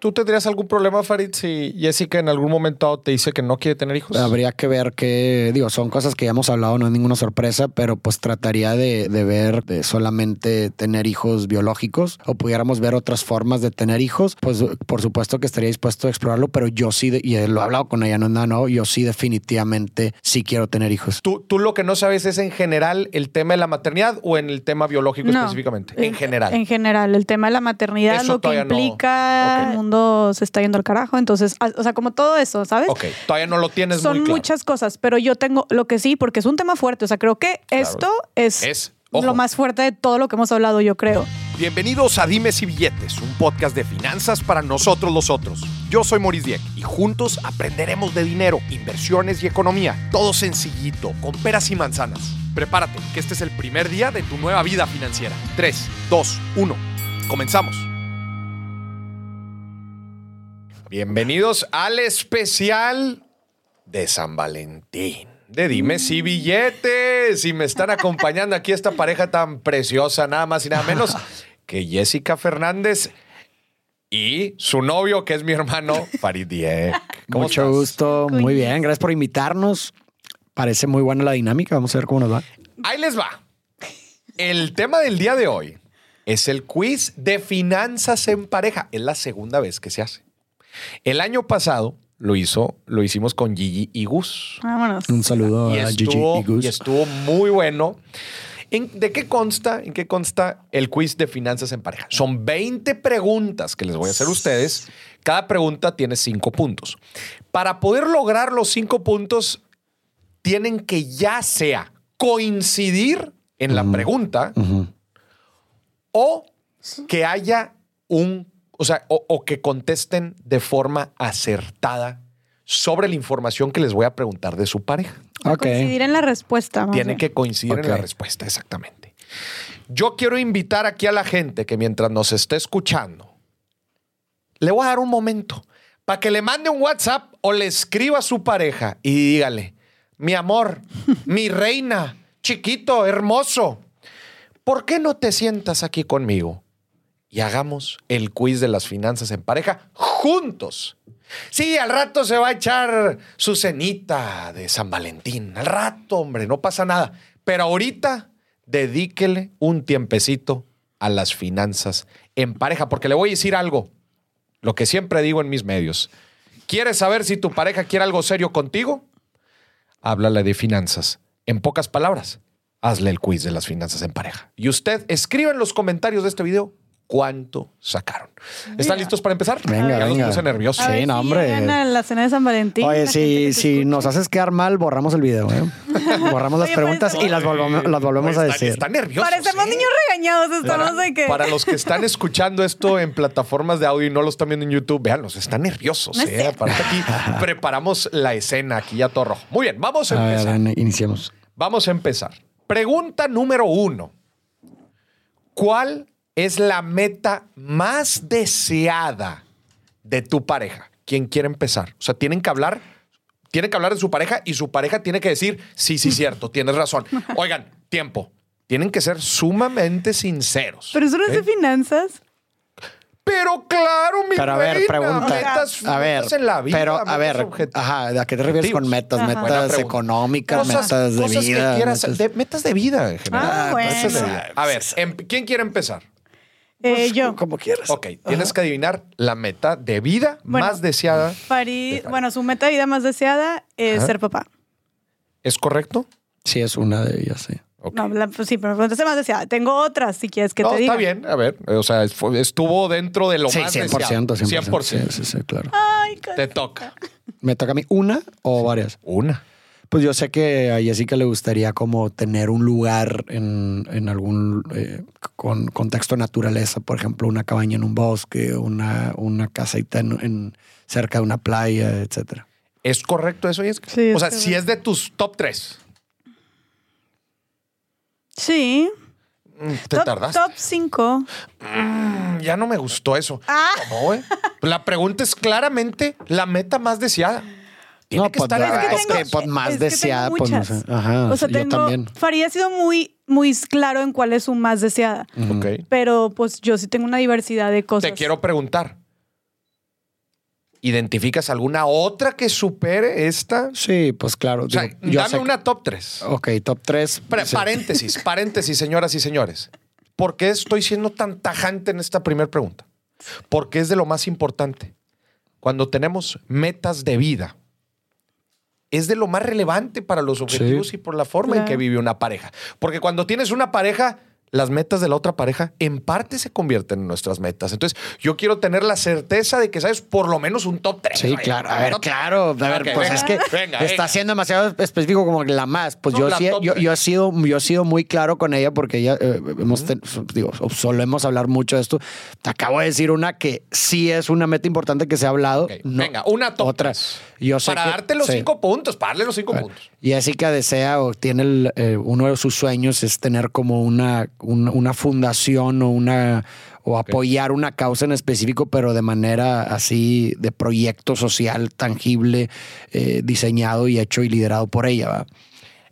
¿Tú tendrías algún problema, Farid, si Jessica en algún momento te dice que no quiere tener hijos? Habría que ver que, digo, son cosas que ya hemos hablado, no es ninguna sorpresa, pero pues trataría de, de ver de solamente tener hijos biológicos o pudiéramos ver otras formas de tener hijos, pues por supuesto que estaría dispuesto a explorarlo, pero yo sí, de- y lo he hablado con ella, no es nada, no, yo sí definitivamente sí quiero tener hijos. ¿Tú, tú lo que no sabes es en general el tema de la maternidad o en el tema biológico No. específicamente. En general. En general, el tema de la maternidad, Eso lo que no. implica, mundo se está yendo al carajo. Entonces, a- o sea, como todo eso, ¿sabes? ok, todavía no lo tienes Son muy claro. muchas cosas, pero yo tengo lo que sí, porque es un tema fuerte. O sea, creo que esto es, lo más fuerte de todo lo que hemos hablado, yo creo. Bienvenidos a Dimes y Billetes, un podcast de finanzas para nosotros los otros. Yo soy Maurice Dieck y juntos aprenderemos de dinero, inversiones y economía. Todo sencillito, con peras y manzanas. Prepárate, que este es el primer día de tu nueva vida financiera. 3, 2, 1. Comenzamos. Bienvenidos al especial de San Valentín. De Dimes y Billetes. Y me están acompañando aquí esta pareja tan preciosa, nada más y nada menos que Jessica Fernández y su novio, que es mi hermano, Farid Dieck. ¿Cómo Mucho estás? gusto, muy bien, gracias por invitarnos. Parece muy buena la dinámica, vamos a ver cómo nos va. Ahí les va. El tema del día de hoy es el quiz de finanzas en pareja. Es la segunda vez que se hace. El año pasado lo hizo, lo hicimos con Gigi y Gus. Vámonos. Un saludo y a Gigi estuvo, y Gus. y estuvo muy bueno. ¿En- ¿De qué consta? ¿En qué consta el quiz de finanzas en pareja? Son 20 preguntas que les voy a hacer a ustedes. Cada pregunta tiene 5 puntos. Para poder lograr los 5 puntos, tienen que ya sea coincidir en la pregunta o que haya un, o sea, o, o que contesten de forma acertada sobre la información que les voy a preguntar de su pareja. Ok. Coincidir en la respuesta. Tiene que coincidir Ok. en la respuesta, exactamente. Yo quiero invitar aquí a la gente que mientras nos esté escuchando, le voy a dar un momento para que le mande un WhatsApp o le escriba a su pareja y dígale, mi amor, mi reina, chiquito, hermoso, ¿por qué no te sientas aquí conmigo y hagamos el quiz de las finanzas en pareja juntos? Sí, al rato se va a echar su cenita de San Valentín. Al rato, hombre, no pasa nada. Pero ahorita, dedíquele un tiempecito a las finanzas en pareja, porque le voy a decir algo, lo que siempre digo en mis medios. ¿Quieres saber si tu pareja quiere algo serio contigo? Háblale de finanzas. En pocas palabras, hazle el quiz de las finanzas en pareja. Y usted escribe en los comentarios de este video cuánto sacaron. ¿Están listos para empezar? Venga, ya venga. los puse nerviosos. Sí, no, hombre. la cena de San Valentín. Oye, si, nos haces quedar mal, borramos el video, ¿eh? Borramos las Oye, preguntas y las volvemos, las volvemos a decir. Están nerviosos. Parecemos ¿eh? niños regañados, estamos Para, de que. para los que están escuchando esto en plataformas de audio y no lo están viendo en YouTube, véanlos, están nerviosos. No ¿eh? Aparte aquí preparamos la escena aquí ya todo rojo. Muy bien, vamos a A ver, empezar. iniciemos. Vamos a empezar. Pregunta número uno. ¿Cuál es la meta más deseada de tu pareja? ¿Quién quiere empezar? O sea, tienen que hablar, tienen que hablar de su pareja y su pareja tiene que decir, sí, sí, cierto, tienes razón. Oigan, tiempo. Tienen que ser sumamente sinceros. Pero eso no es de finanzas. Pero claro, mi Pero a ver, reina, pregunta. metas- a ver, metas en la vida, pero a ver, ajá, ¿a qué te refieres con metas? Ajá. Metas económicas, Cosas, metas de cosas vida. que quieras, metas- de- metas de vida en general. Ah, Metas de bueno. vida. A ver, em- ¿quién quiere empezar? Eh, yo. Como quieras. Ok, tienes que adivinar la meta de vida Bueno. más deseada. Farid, bueno, su meta de vida más deseada es Ajá. ser papá. ¿Es correcto? Sí, es una de ellas, sí. Ok. No, la- pues sí, pero me preguntaste más deseada. Tengo otras, si quieres que No, te diga. está bien. A ver, o sea, estuvo dentro de lo Sí, más 100%, deseado. 100%. Sí, sí, sí, claro. Ay, Te toca. ¿Me toca a mí una o varias? Una. Pues yo sé que a Jessica le gustaría como tener un lugar en, en algún eh, con contexto de naturaleza, por ejemplo, una cabaña en un bosque, una, una casita en, en- cerca de una playa, etcétera. ¿Es correcto eso, Jessica? Sí, o sea, si es de tus top tres. Sí. Mm, Te top, tardaste. Top 5. Mm, Ya no me gustó eso. Ah. ¿Cómo, güey? La pregunta es claramente la meta más deseada. Tiene que estar el top es que, pues, más es que tengo deseada, pues no. Ajá, o sea, yo tengo. también. Farid ha sido muy, muy claro en cuál es su más deseada. Ok. Pero pues yo sí tengo una diversidad de cosas. Te quiero preguntar. ¿Identificas alguna otra que supere esta? Sí, pues claro. O sea, digo, yo dame sé una top 3. Ok, top 3. Paréntesis, paréntesis, señoras y señores. ¿Por qué estoy siendo tan tajante en esta primera pregunta? Porque es de lo más importante. Cuando tenemos metas de vida, es de lo más relevante para los objetivos Sí. y por la forma en que vive una pareja. Porque cuando tienes una pareja, las metas de la otra pareja en parte se convierten en nuestras metas. Entonces, yo quiero tener la certeza de que sabes por lo menos un top 3. Sí, claro. A ver, claro. A ver, pues venga, es que venga, está venga. siendo demasiado específico como la más. Pues No, yo, sí, yo, he sido, yo he sido muy claro con ella porque ella eh, hemos ten- digo, solemos hablar mucho de esto. Te acabo de decir una que sí es una meta importante que se ha hablado. No, venga, una top otra. tres. Yo sé Para que- darte los sí. cinco puntos, para darle los cinco puntos. Jessica desea o tiene el, eh, uno de sus sueños es tener como una, una, una fundación o una o apoyar una causa en específico, pero de manera así de proyecto social tangible, eh, diseñado y hecho y liderado por ella. ¿va?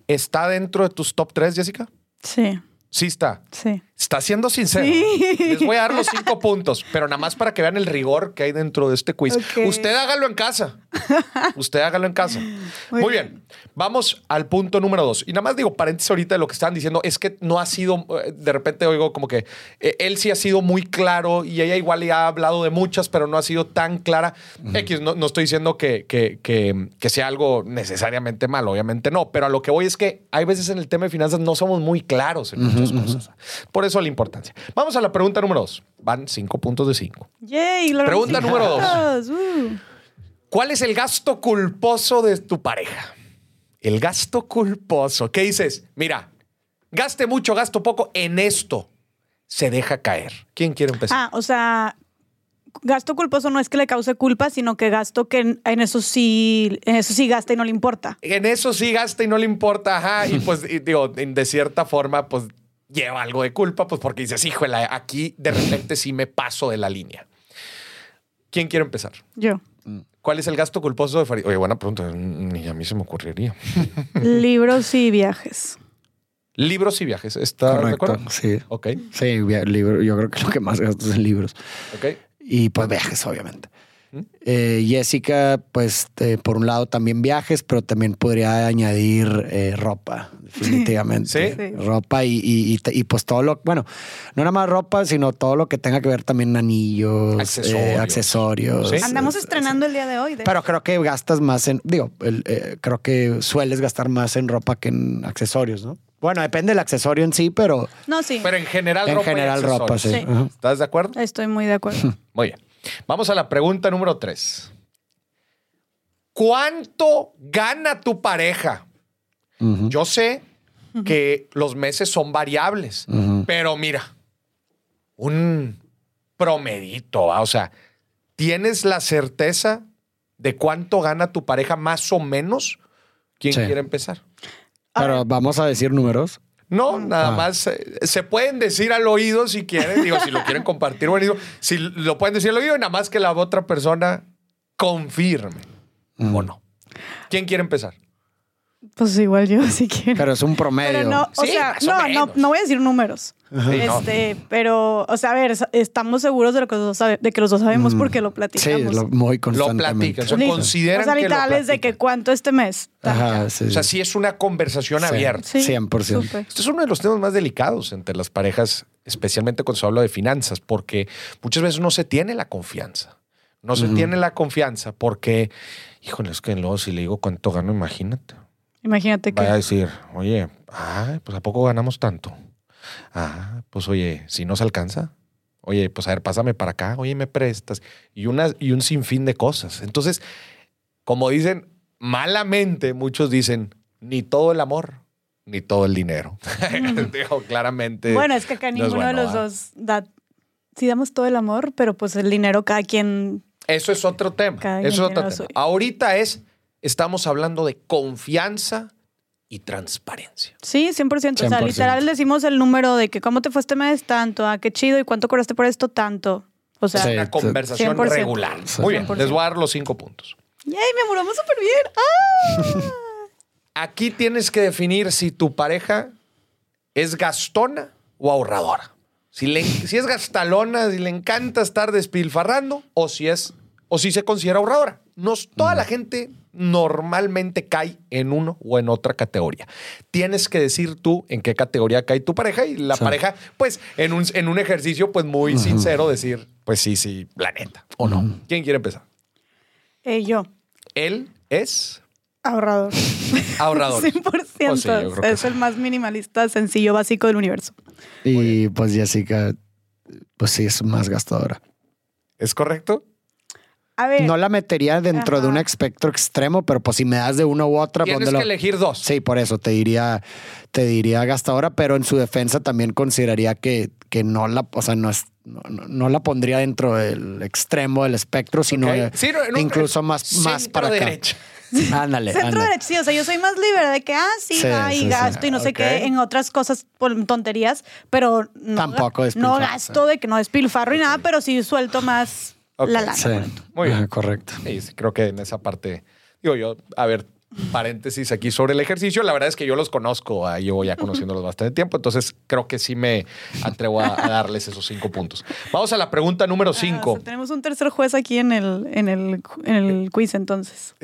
¿Está dentro de tus top 3, Jessica? Sí, Sí está. sí. Está siendo sincero. Sí. Les voy a dar los cinco puntos, pero nada más para que vean el rigor que hay dentro de este quiz. Usted hágalo en casa. Usted hágalo en casa. Muy, Muy bien. Vamos al punto número dos. Y nada más digo paréntesis ahorita de lo que estaban diciendo. Es que no ha sido, eh, de repente oigo como que eh, él sí ha sido muy claro y ella igual ya ha hablado de muchas, pero no ha sido tan clara. X, no, no estoy diciendo que, que, que, que sea algo necesariamente malo, obviamente no. Pero a lo que voy es que hay veces en el tema de finanzas no somos muy claros en muchas cosas. Por eso la importancia. Vamos a la pregunta número dos. Van cinco puntos de cinco. Yay, Pregunta número dos. Uh. ¿Cuál es el gasto culposo de tu pareja? El gasto culposo. ¿Qué dices? Mira, gaste mucho, gasto poco en esto. Se deja caer. ¿Quién quiere empezar? Ah, o sea, gasto culposo no es que le cause culpa, sino que gasto que en, en eso sí, en eso sí gasta y no le importa. En eso sí gasta y no le importa. Ajá. Y pues, y digo, de cierta forma, pues lleva algo de culpa, pues porque dices, híjole, aquí de repente sí me paso de la línea. ¿Quién quiere empezar? Yo. ¿Cuál es el gasto culposo de Farid? Oye, buena pregunta. Ni a mí se me ocurriría. Libros y viajes. Libros y viajes. ¿Está de acuerdo? sí. Ok, Sí, libro, yo creo que lo que más gasto es en libros. ok. Y pues viajes, obviamente. Eh, Jessica, pues eh, por un lado también viajes, pero también podría añadir eh, ropa, definitivamente. Sí. Sí. Ropa y, y- y- y, pues todo lo, bueno, no nada más ropa, sino todo lo que tenga que ver también anillos, Accesorios. eh, accesorios. Sí. Andamos estrenando el día de hoy. de Pero creo que gastas más en, digo, el, eh, creo que sueles gastar más en ropa que en accesorios, ¿no? Bueno, depende del accesorio en sí, pero No, sí. Pero en general, en ropa y general ropa, sí. Sí. ¿Estás de acuerdo? Estoy muy de acuerdo. Muy bien. Vamos a la pregunta número tres. ¿Cuánto gana tu pareja? Yo sé que los meses son variables, pero mira, un promedito, ¿va? o sea, ¿tienes la certeza de cuánto gana tu pareja más o menos? ¿Quién Sí. quiere empezar? Pero vamos a decir números. No, nada Ah. más eh, se pueden decir al oído si quieren, digo, si lo quieren compartir, bueno, digo, si lo pueden decir al oído y nada más que la otra persona confirme o no. ¿Quién quiere empezar? Pues igual yo, si quiero. Pero es un promedio. Pero no, o Sí, sea, no, no, menos. no voy a decir números. Sí, no. Este, pero, o sea, a ver, estamos seguros de, lo que los dos sabe- de que los dos sabemos porque lo Sí, platicamos. lo- muy Lo constantemente. platican, o sea, consideran o sea, que lo es de que cuánto este mes. Ajá, sí. O sea, sí es una conversación Sí. abierta. Sí, 100%. súper. Este es uno de los temas más delicados entre las parejas, especialmente cuando se habla de finanzas, porque muchas veces no se tiene la confianza. No se tiene la confianza porque, híjole, es que luego si le digo cuánto gano, imagínate. Imagínate que. Vaya a decir, oye, ay, pues ¿a poco ganamos tanto? Ah, pues oye, si nos alcanza. Oye, pues a ver, pásame para acá, oye, me prestas. Y, una, y un sinfín de cosas. Entonces, como dicen, malamente muchos dicen, ni todo el amor, ni todo el dinero. Digo, claramente. Bueno, es que acá no ninguno bueno, de los dos da. Sí, damos todo el amor, pero pues el dinero cada quien. Eso es otro tema. Eso es otro tema. Ahorita es, estamos hablando de confianza y transparencia. Sí, 100%. O sea, 100%. literal decimos el número de que cómo te fue este mes, tanto. Ah, qué chido. ¿Y cuánto cobraste por esto? Tanto. O sea, Sí. Una conversación 100%. regular. Muy bien, 100%. les voy a dar los cinco puntos. ¡yay! Me amoramos súper bien. ¡Ah! Aquí tienes que definir si tu pareja es gastona o ahorradora. Si, le- si es gastalona, si le encanta estar despilfarrando o si es o si se considera ahorradora. Nos, toda la gente normalmente cae en uno o en otra categoría. Tienes que decir tú en qué categoría cae tu pareja y la Sí. pareja, pues en un, en un ejercicio pues muy sincero decir, pues sí, sí, la neta, o no. ¿Quién quiere empezar? Eh, yo, Él es ahorrador. ahorrador. 100%. Pues sí, es sí. el más minimalista, sencillo, básico del universo. Y pues Jessica, pues sí, es más gastadora. ¿Es correcto? A ver, No la metería dentro de un espectro extremo, pero pues si me das de una u otra, Tienes póndelo- que elegir dos. Sí, por eso te diría, te diría gastadora, pero en su defensa también consideraría que, que no la, o sea, no es, no, no- la pondría dentro del extremo del espectro, sino eh, Sí, no, incluso más, más centro para acá. derecha. Ándale, Centro ándale. derecho, sí, o sea, yo soy más libre de que, ah, sí, Sí, va y sí, sí. gasto y no sé qué en otras cosas, por tonterías, pero no, Tampoco no gasto de que no despilfarro y nada, pero sí suelto más Ok. la lana. Sí. Muy bien. Correcto. Sí, creo que en esa parte, digo yo, a ver, paréntesis aquí sobre el ejercicio, la verdad es que yo los conozco, ah, llevo ya conociéndolos bastante tiempo, entonces creo que sí me atrevo a, a darles esos cinco puntos. Vamos a la pregunta número Ah, cinco. o sea, tenemos un tercer juez aquí en el, en el, en el quiz, entonces.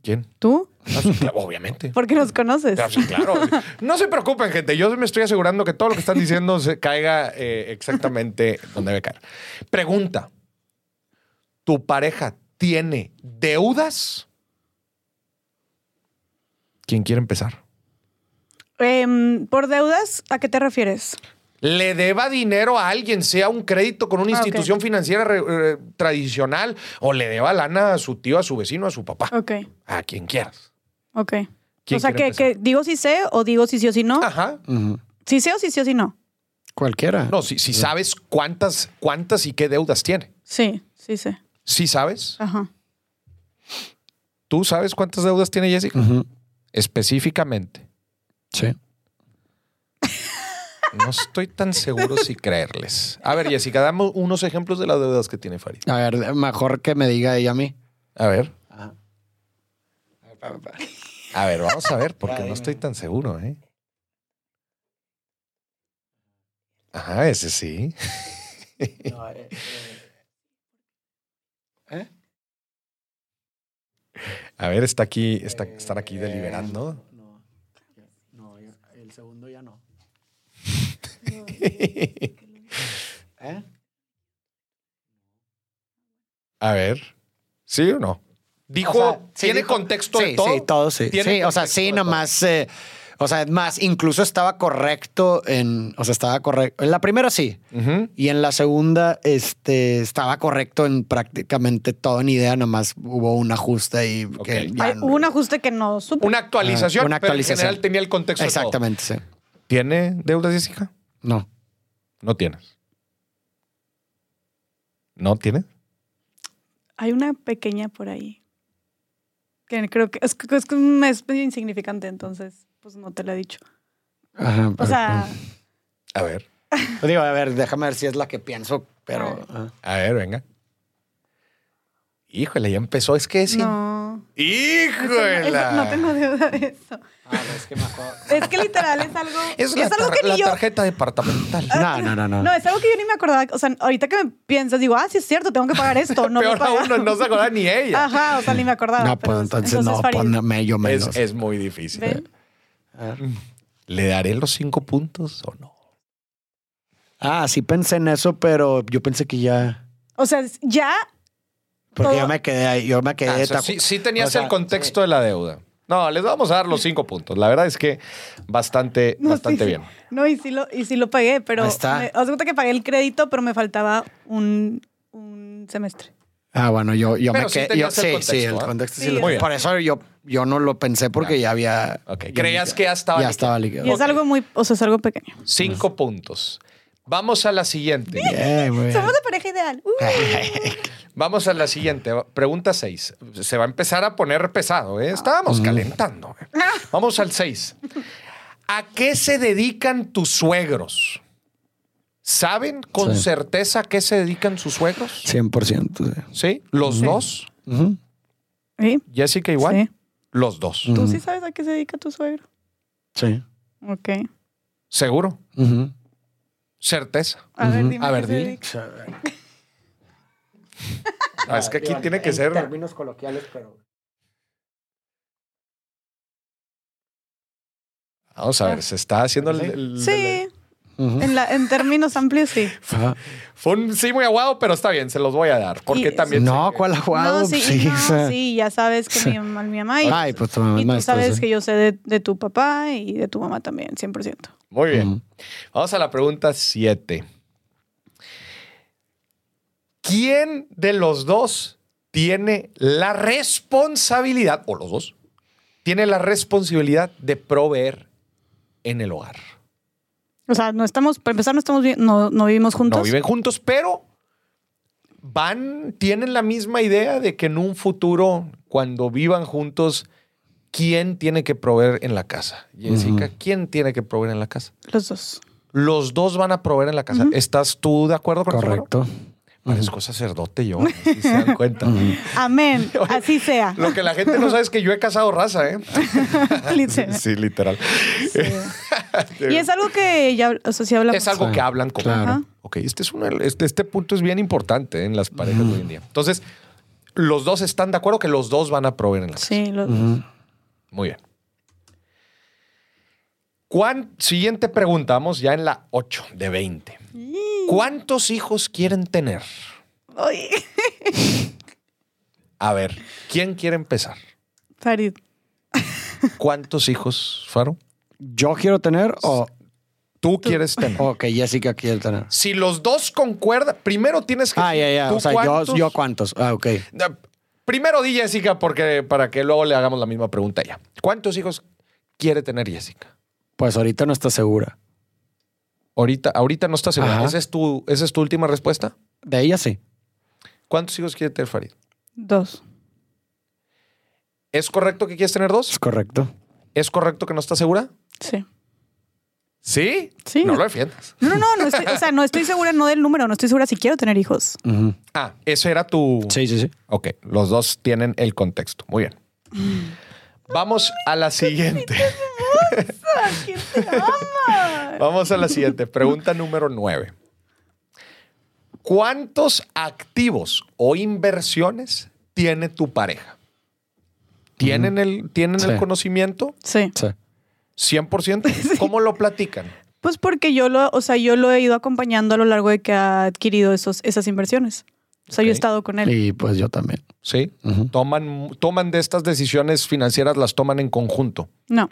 ¿Quién? ¿Tú? Ah, sí, claro, obviamente. Porque nos conoces. Sí, claro. No se preocupen, gente. Yo me estoy asegurando que todo lo que están diciendo se caiga eh, exactamente donde debe caer. Pregunta. ¿Tu pareja tiene deudas? ¿Quién quiere empezar? Em, ¿Por deudas? ¿A qué te refieres? le deba dinero a alguien, sea un crédito con una Ah, ok. institución financiera re- eh, tradicional o le deba lana a su tío, a su vecino, a su papá, Ok, a quien quieras. ok. ¿Quién O sea, quiere que, empezar? que digo si sé o digo si sí o si no. Ajá. Ujú. Si sé o si sí o si no. Cualquiera. No, si, si sabes cuántas, cuántas y qué deudas tiene. Sí, sí sé. ¿Sí sabes? Ajá. ¿Tú sabes cuántas deudas tiene Jessica? Ujú. Específicamente. Sí. No estoy tan seguro si creerles. A ver, Jessica, dame unos ejemplos de las deudas que tiene Farid. A ver, mejor que me diga ella a mí. A ver. A ver, vamos a ver, porque no estoy tan seguro, ¿eh? Ajá, ese sí. ¿Eh? A ver, está aquí, está, están aquí deliberando. No, no, el segundo ya no. ¿Eh? A ver, ¿sí o no? Dijo, O sea, sí ¿tiene dijo- contexto sí, de todo? Sí, todo sí. ¿Tiene Sí, o sea, sí, nomás. eh, o sea, es más, incluso estaba correcto en. O sea, estaba correcto. En la primera sí. Y en la segunda, este, estaba correcto en prácticamente todo en idea, nomás hubo un ajuste y que Ok. ya Hay no- un ajuste que no supe. Una actualización, Ah, una pero en actualización. general tenía el contexto de todo. Exactamente, sí. ¿Tiene deudas, Jessica? No. No tienes. ¿No tienes? Hay una pequeña por ahí. Que creo que es, es, que es medio insignificante, entonces, pues no te la he dicho. Ajá, O pero- sea, A ver, Digo, a ver, déjame ver si es la que pienso, pero. ah. a ver, venga. Híjole, ya empezó. Es que es... no. No- ¡Híjole! eso- no tengo deuda de eso. Ah, es que me acuerdo. Es que literal es algo. Es la, algo que la ni yo. tarjeta departamental. No, no, no, no. No, es algo que yo ni me acordaba. O sea, ahorita que me piensas, digo, ah, sí es cierto, tengo que pagar esto. No Peor aún, pagado. no se acuerda ni ella. Ajá, o sea, ni me acordaba. No, pues entonces, no, ponme yo menos. Es, es muy difícil. ¿ven? ¿Le daré los cinco puntos o no? Ah, sí pensé en eso, pero yo pensé que ya. O sea, ya. Porque Todo- yo me quedé ahí, yo me quedé. Ah, o sea, tacu- sí, sí tenías o sea, el contexto de la deuda. No, les vamos a dar los cinco puntos. La verdad es que bastante, No, bastante sí, bien. No, y sí lo, y sí lo pagué, pero. Ahí está. Me, os cuenta que pagué el crédito, pero me faltaba un, un semestre. Ah, bueno, yo, yo Pero me sí quedé. yo- el sí, contexto, sí, el ¿eh? contexto sí, Sí, lo- Muy bien. Por eso yo, yo no lo pensé porque ya, había. Creías que ya estaba Ya liquidado. estaba liquidado. Y es algo muy. O sea, es algo pequeño. Cinco puntos. Vamos a la siguiente. Somos la pareja ideal. Uh. Vamos a la siguiente. Pregunta seis. Se va a empezar a poner pesado. ¿eh? Estábamos calentando. ¿eh? Vamos al seis. ¿A qué se dedican tus suegros? ¿Saben con Sí. certeza a qué se dedican sus suegros? 100%. sí. ¿Sí? ¿Los dos? ¿Sí? ¿Jessica igual? Sí. Los dos. ¿Tú sí sabes a qué se dedica tu suegro? Sí. Ok. ¿Seguro? Ujú. ¿Certeza? A ver, Ujú. dime. A qué ver, se dile. dedica. Ah, es que aquí tiene que ser- términos coloquiales, pero. Vamos a ver, se está haciendo el. el- Sí, En, la- en términos amplios sí. Fue un sí muy aguado, pero está bien, se los voy a dar. Porque Y- también. No, sé- ¿cuál aguado? no, sí, Sí, no, sí, ya sabes que mi mamá, mi mamá y, Ay, pues tu mamá es y tú maestra, sabes sí. que yo sé de, de tu papá y de tu mamá también, 100%. Muy bien. Vamos a la pregunta 7. ¿Quién de los dos tiene la responsabilidad, o los dos, tiene la responsabilidad de proveer en el hogar? O sea, no estamos, para empezar, no estamos no, no vivimos juntos. No viven juntos, pero van, tienen la misma idea de que en un futuro, cuando vivan juntos, ¿quién tiene que proveer en la casa? Jessica, ¿quién tiene que proveer en la casa? Los dos. Los dos van a proveer en la casa. ¿Estás tú de acuerdo con eso? Parezco sacerdote yo, si se dan cuenta. Amén. Así sea. Lo que la gente no sabe es que yo he casado raza, ¿eh? Literal. Sí, literal. Y es algo que ya, o sea, sí hablamos. Es algo Sí, que hablan como. claro. Ok, este, es una- este, este punto es bien importante en las parejas de hoy en día. Entonces, los dos están de acuerdo que los dos van a proveer en la casa. Sí, los Ujú. Muy bien. ¿Cuán- siguiente pregunta, vamos ya en la 8 de 20. ¿Cuántos hijos quieren tener? Ay. A ver, ¿quién quiere empezar? Farid. ¿Cuántos hijos, Faro? Yo quiero tener o. Tú quieres tener. Ok, Jessica quiere tener. Si los dos concuerdan, primero tienes que. Ah, ya, ya. ¿tú O sea, yo, cuántos? yo cuántos. Ah, ok. Primero di Jessica, porque para que luego le hagamos la misma pregunta a ella. ¿Cuántos hijos quiere tener Jessica? Pues ahorita no está segura. Ahorita, ahorita no estás segura. Ajá. ¿Esa es, tu, ¿Esa es tu última respuesta? De ella sí. ¿Cuántos hijos quiere tener Farid? Dos. ¿Es correcto que quieres tener dos? Es correcto. ¿Es correcto que no estás segura? Sí. ¿Sí? Sí. No lo defiendas. No, no, no, no estoy, o sea, no estoy segura no del número, no estoy segura si quiero tener hijos. Ah, eso era tu. Sí, sí, sí. Ok, los dos tienen el contexto. Muy bien. Vamos a la siguiente. ¿Quién te ama? Vamos a la siguiente. Pregunta número nueve. ¿Cuántos activos o inversiones tiene tu pareja? ¿Tienen el, ¿tienen el Sí. conocimiento? Sí. Sí. 100%. ¿Cómo lo platican? Pues porque yo lo, o sea, yo lo he ido acompañando a lo largo de que ha adquirido esos, esas inversiones. O sea, yo he estado con él. Y pues yo también. ¿Sí? Ujú. Toman, toman de estas decisiones financieras, las toman en conjunto. No.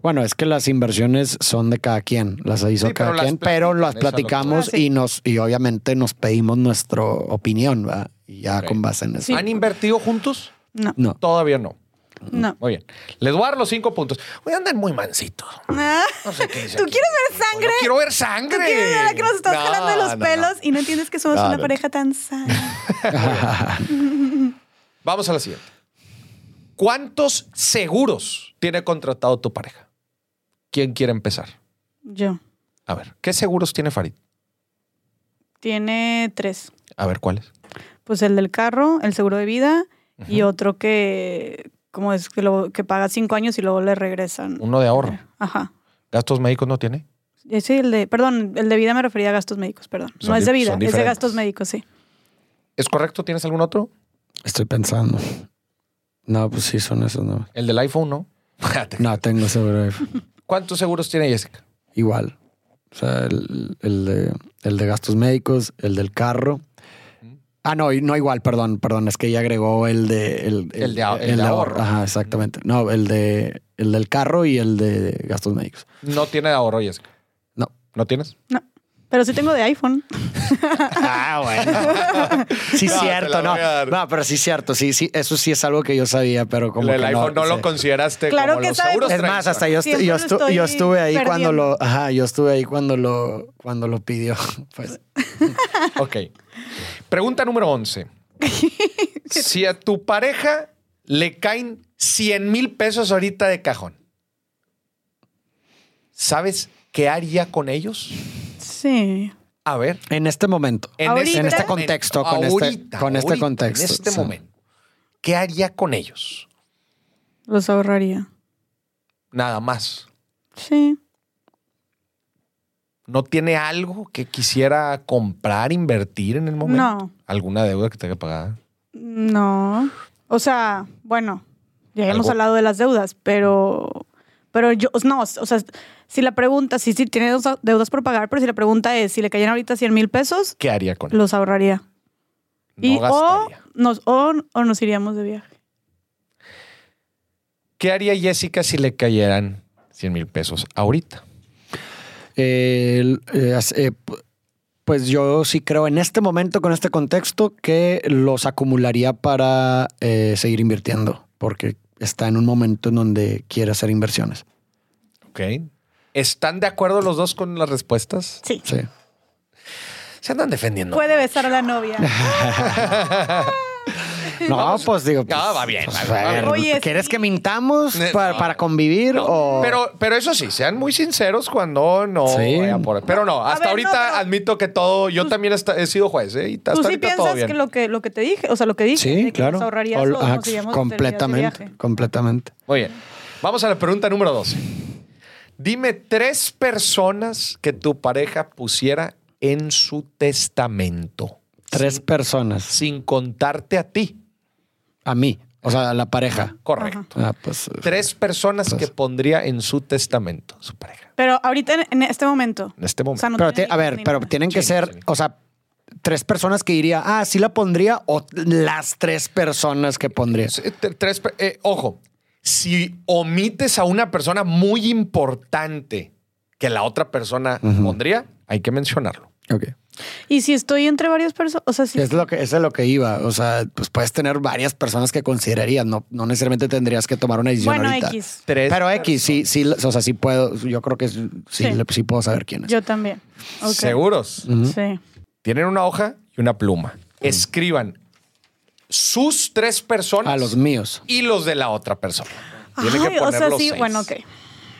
Bueno, es que las inversiones son de cada quien, las hizo Sí, pero cada las quien, pero las platicamos Ah, y nos y obviamente nos pedimos nuestra opinión, ¿va? Y ya con base en eso. Sí. ¿Han invertido juntos? No. No. Todavía no. No. Muy bien. Les voy a dar los cinco puntos. Oye, andan muy mansitos. Ah, No sé qué ¿Tú aquí. quieres ver sangre? Yo quiero ver ¿Tú sangre. quieres ver a que nos estás No, jalando de los no, no. pelos y no entiendes que somos una pareja tan sana? Vamos a la siguiente. ¿Cuántos seguros tiene contratado tu pareja? ¿Quién quiere empezar? Yo. A ver, ¿qué seguros tiene Farid? Tiene tres. A ver, ¿cuáles? Pues el del carro, el seguro de vida y otro que, ¿cómo es? Que, lo, que paga cinco años y luego le regresan. Uno de ahorro. Ajá. ¿Gastos médicos no tiene? Ese, el de, perdón, el de vida me refería a gastos médicos, perdón. Son no es de vida, es de gastos médicos, sí. ¿Es correcto? ¿Tienes algún otro? Estoy pensando. No, pues sí, son esos, no. El del iPhone, ¿no? No, tengo seguro. ¿Cuántos seguros tiene Jessica? Igual. O sea, el, el de, el de gastos médicos, el del carro. Ah, no, no igual, perdón, perdón, es que ella agregó el de el, El de ahor- el de ahorro. Ajá, exactamente. No, el de el del carro y el de gastos médicos. No tiene de ahorro, Jessica. No. ¿No tienes? No. Pero sí tengo de iPhone. Ah, bueno. Sí, No, cierto, no. No, pero sí, cierto. Sí, sí, eso sí es algo que yo sabía, pero como. el que iPhone no, lo consideraste Claro como que los sabe, seguros Es más, hasta yo, estu- yo, lo estu- estoy yo estuve ahí cuando lo. Ajá, yo estuve ahí cuando lo, cuando lo pidió. Pues. Ok. Pregunta número 11. si a tu pareja le caen 100 mil pesos ahorita de cajón, ¿sabes qué haría con ellos? Sí. A ver. En este momento. En Ahorita. En este momento, contexto, con este, ahorita, con este contexto. En este sí. momento. ¿Qué haría con ellos? Los ahorraría. Nada más. Sí. ¿No tiene algo que quisiera comprar, invertir en el momento? No. ¿Alguna deuda que tenga que pagar? No. O sea, bueno, ya hemos Algo. hablado de las deudas, pero. Pero yo. No, o sea, si la pregunta, sí, sí, tiene deudas- deudas por pagar, pero si la pregunta es si le cayeran ahorita 100 mil pesos, ¿Qué haría con él? los ahorraría. No y, o, gastaría. nos, o, o nos iríamos de viaje. ¿Qué haría Jessica si le cayeran 100 mil pesos ahorita? Eh, eh, eh, pu- pues yo sí creo en este momento, con este contexto, que los acumularía para eh, seguir invirtiendo, porque está en un momento en donde quiere hacer inversiones. Ok. ¿Están de acuerdo los dos con las respuestas? Sí. Sí. Se andan defendiendo. Puede besar a la novia. No, pues digo. No, pues, va bien, pues, va bien, bien. Oye, ¿Quieres sí. que mintamos para, no. para convivir? o... Pero, pero eso sí, sean muy sinceros cuando no Sí. vayan por- Pero no, hasta ver, ahorita pero- admito que todo. Yo también esta- he sido juez, ¿eh? Y hasta Tú sí ahorita todo piensas bien. que lo que, lo que te dije, o sea, lo que dije, Sí, de que claro. nos ahorrarías Ol- los- ah, completamente, completamente. Muy bien. Vamos a la pregunta número 12. Dime tres personas que tu pareja pusiera en su testamento. Tres Sin, personas. sin contarte a ti. A mí. O sea, a la pareja. Correcto. Ah, pues. eh, Tres personas Pues- que pondría en su testamento su pareja. Pero ahorita en, este momento. En este O momento. sea, no Pero, tiene a ver, pero nada. tienen que Sí, ser, sí. o sea, tres personas que diría, ah, sí la pondría, o las tres personas que pondría. Tres eh, ojo, si omites a una persona muy importante que la otra persona pondría, hay que mencionarlo. Ok. Y si estoy entre varias personas, o sea, si Es lo que, eso es lo que iba. O sea, pues puedes tener varias personas que considerarías. No, no necesariamente tendrías que tomar una decisión bueno, ahorita. X. Tres Pero X, sí, sí, o sea, sí puedo. Yo creo que sí, sí, Sí. le- sí puedo saber quién es. Yo también. Ok. ¿Seguros? Sí. Tienen una hoja y una pluma. Escriban sus tres personas A los míos. y los de la otra persona. Tienen Ay, que poner o sea, los sí, seis. bueno, ok.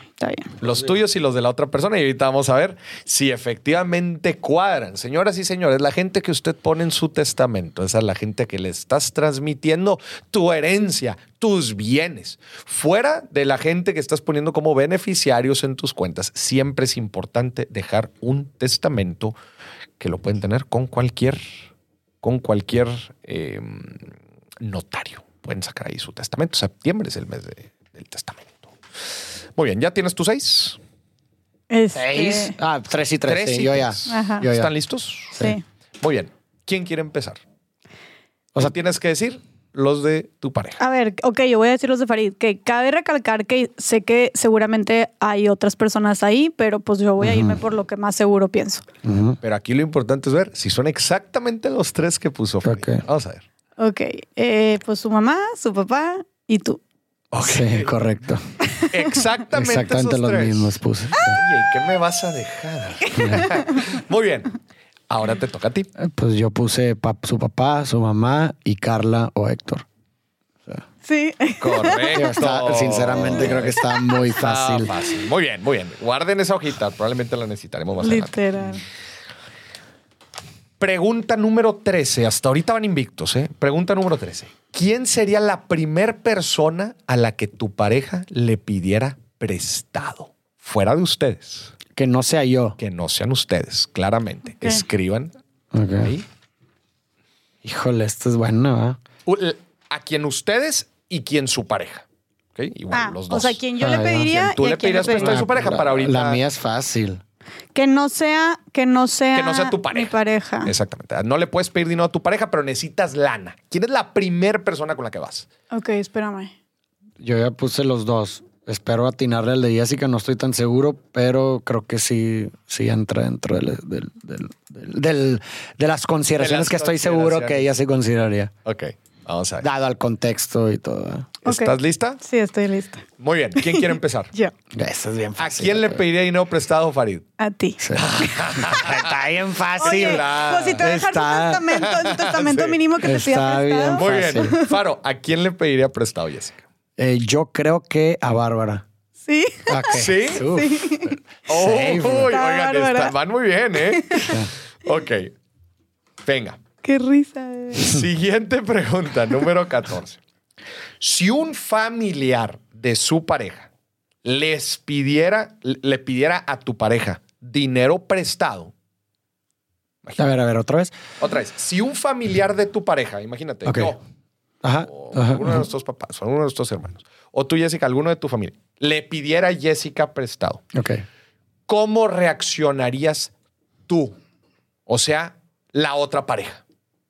Está bien. Los tuyos y los de la otra persona. Y ahorita vamos a ver si efectivamente cuadran. Señoras y señores, la gente que usted pone en su testamento, esa es la gente que le estás transmitiendo tu herencia, tus bienes. Fuera de la gente que estás poniendo como beneficiarios en tus cuentas, siempre es importante dejar un testamento que lo pueden tener con cualquier, con cualquier eh, notario. Pueden sacar ahí su testamento. Septiembre es el mes de- del testamento. Muy bien, ¿ya tienes tus seis? Este, ¿Seis? Ah, tres y tres. Tres sí, y yo ya. tres. Ajá. Yo ya. ¿Están listos? Sí. Muy bien. ¿Quién quiere empezar? O sea, tienes que decir los de tu pareja. A ver, ok, yo voy a decir los de Farid, que cabe recalcar que sé que seguramente hay otras personas ahí, pero pues yo voy a irme por lo que más seguro pienso. Pero aquí lo importante es ver si son exactamente los tres que puso. Farid. Vamos a ver. Ok, eh, pues su mamá, su papá y tú. Ok. Sí, correcto. Exactamente, Exactamente esos los tres. mismos puse. Oye, ¿qué me vas a dejar? Muy bien. Ahora te toca a ti. Eh, Pues yo puse pap- su papá, su mamá y Carla o Héctor. Sí. Correcto. Está- sinceramente creo que está muy Está fácil. fácil. Muy bien, muy bien. Guarden esa hojita. Probablemente la necesitaremos más adelante. Literal. Pregunta número 13. Hasta ahorita van invictos, ¿eh? Pregunta número 13. ¿Quién sería la primer persona a la que tu pareja le pidiera prestado? Fuera de ustedes. Que no sea yo. Que no sean ustedes, claramente. Escriban Ok. ahí. Híjole, esto es bueno. U- A quien ustedes y quien su pareja. ¿Ok? Igual, Ah, los dos. o sea, quien yo Ah, le pediría. Quien tú y le pedirías prestado a su pareja La- para ahorita. La mía es fácil. Que no sea, que no sea, Que no sea tu pareja. mi pareja. Exactamente. No le puedes pedir dinero a tu pareja, pero necesitas lana. ¿Quién es la primer persona con la que vas? Ok, espérame. Yo ya puse los dos. Espero atinarle al de Jessica, no estoy tan seguro, pero creo que sí, sí entra dentro del, del- del- del- del- de las consideraciones las que estoy seguro que ella sí consideraría, Ok, vamos a ver. dado al contexto y todo. ¿Estás lista? Sí, estoy lista. Muy bien. ¿Quién quiere empezar? Yo. Eso es bien ¿A fácil. quién le pediría dinero prestado, Farid? A ti. Sí. Está bien fácil. Oye, pues si te voy a dejar tu Está- testamento, tu testamento Sí. mínimo que te Está pida bien. prestado. Muy Fácil. bien. Faro, ¿a quién le pediría prestado, Jessica? Eh, yo creo que a Bárbara. Sí. ¿Sí? Uf. Oh, Safe. uy, oigan, está- van muy bien, ¿eh? ok. Venga. Qué risa. eh. Siguiente pregunta, número 14. Si un familiar de su pareja les pidiera, le pidiera a tu pareja dinero prestado, A ver, a ver, otra vez. otra vez, si un familiar de tu pareja, imagínate, Ok. yo, Ajá, o ajá, alguno de nuestros papás, o alguno de nuestros hermanos, o tú, Jessica, alguno de tu familia, le pidiera a Jessica prestado, Ok. ¿cómo reaccionarías tú? O sea, la otra pareja.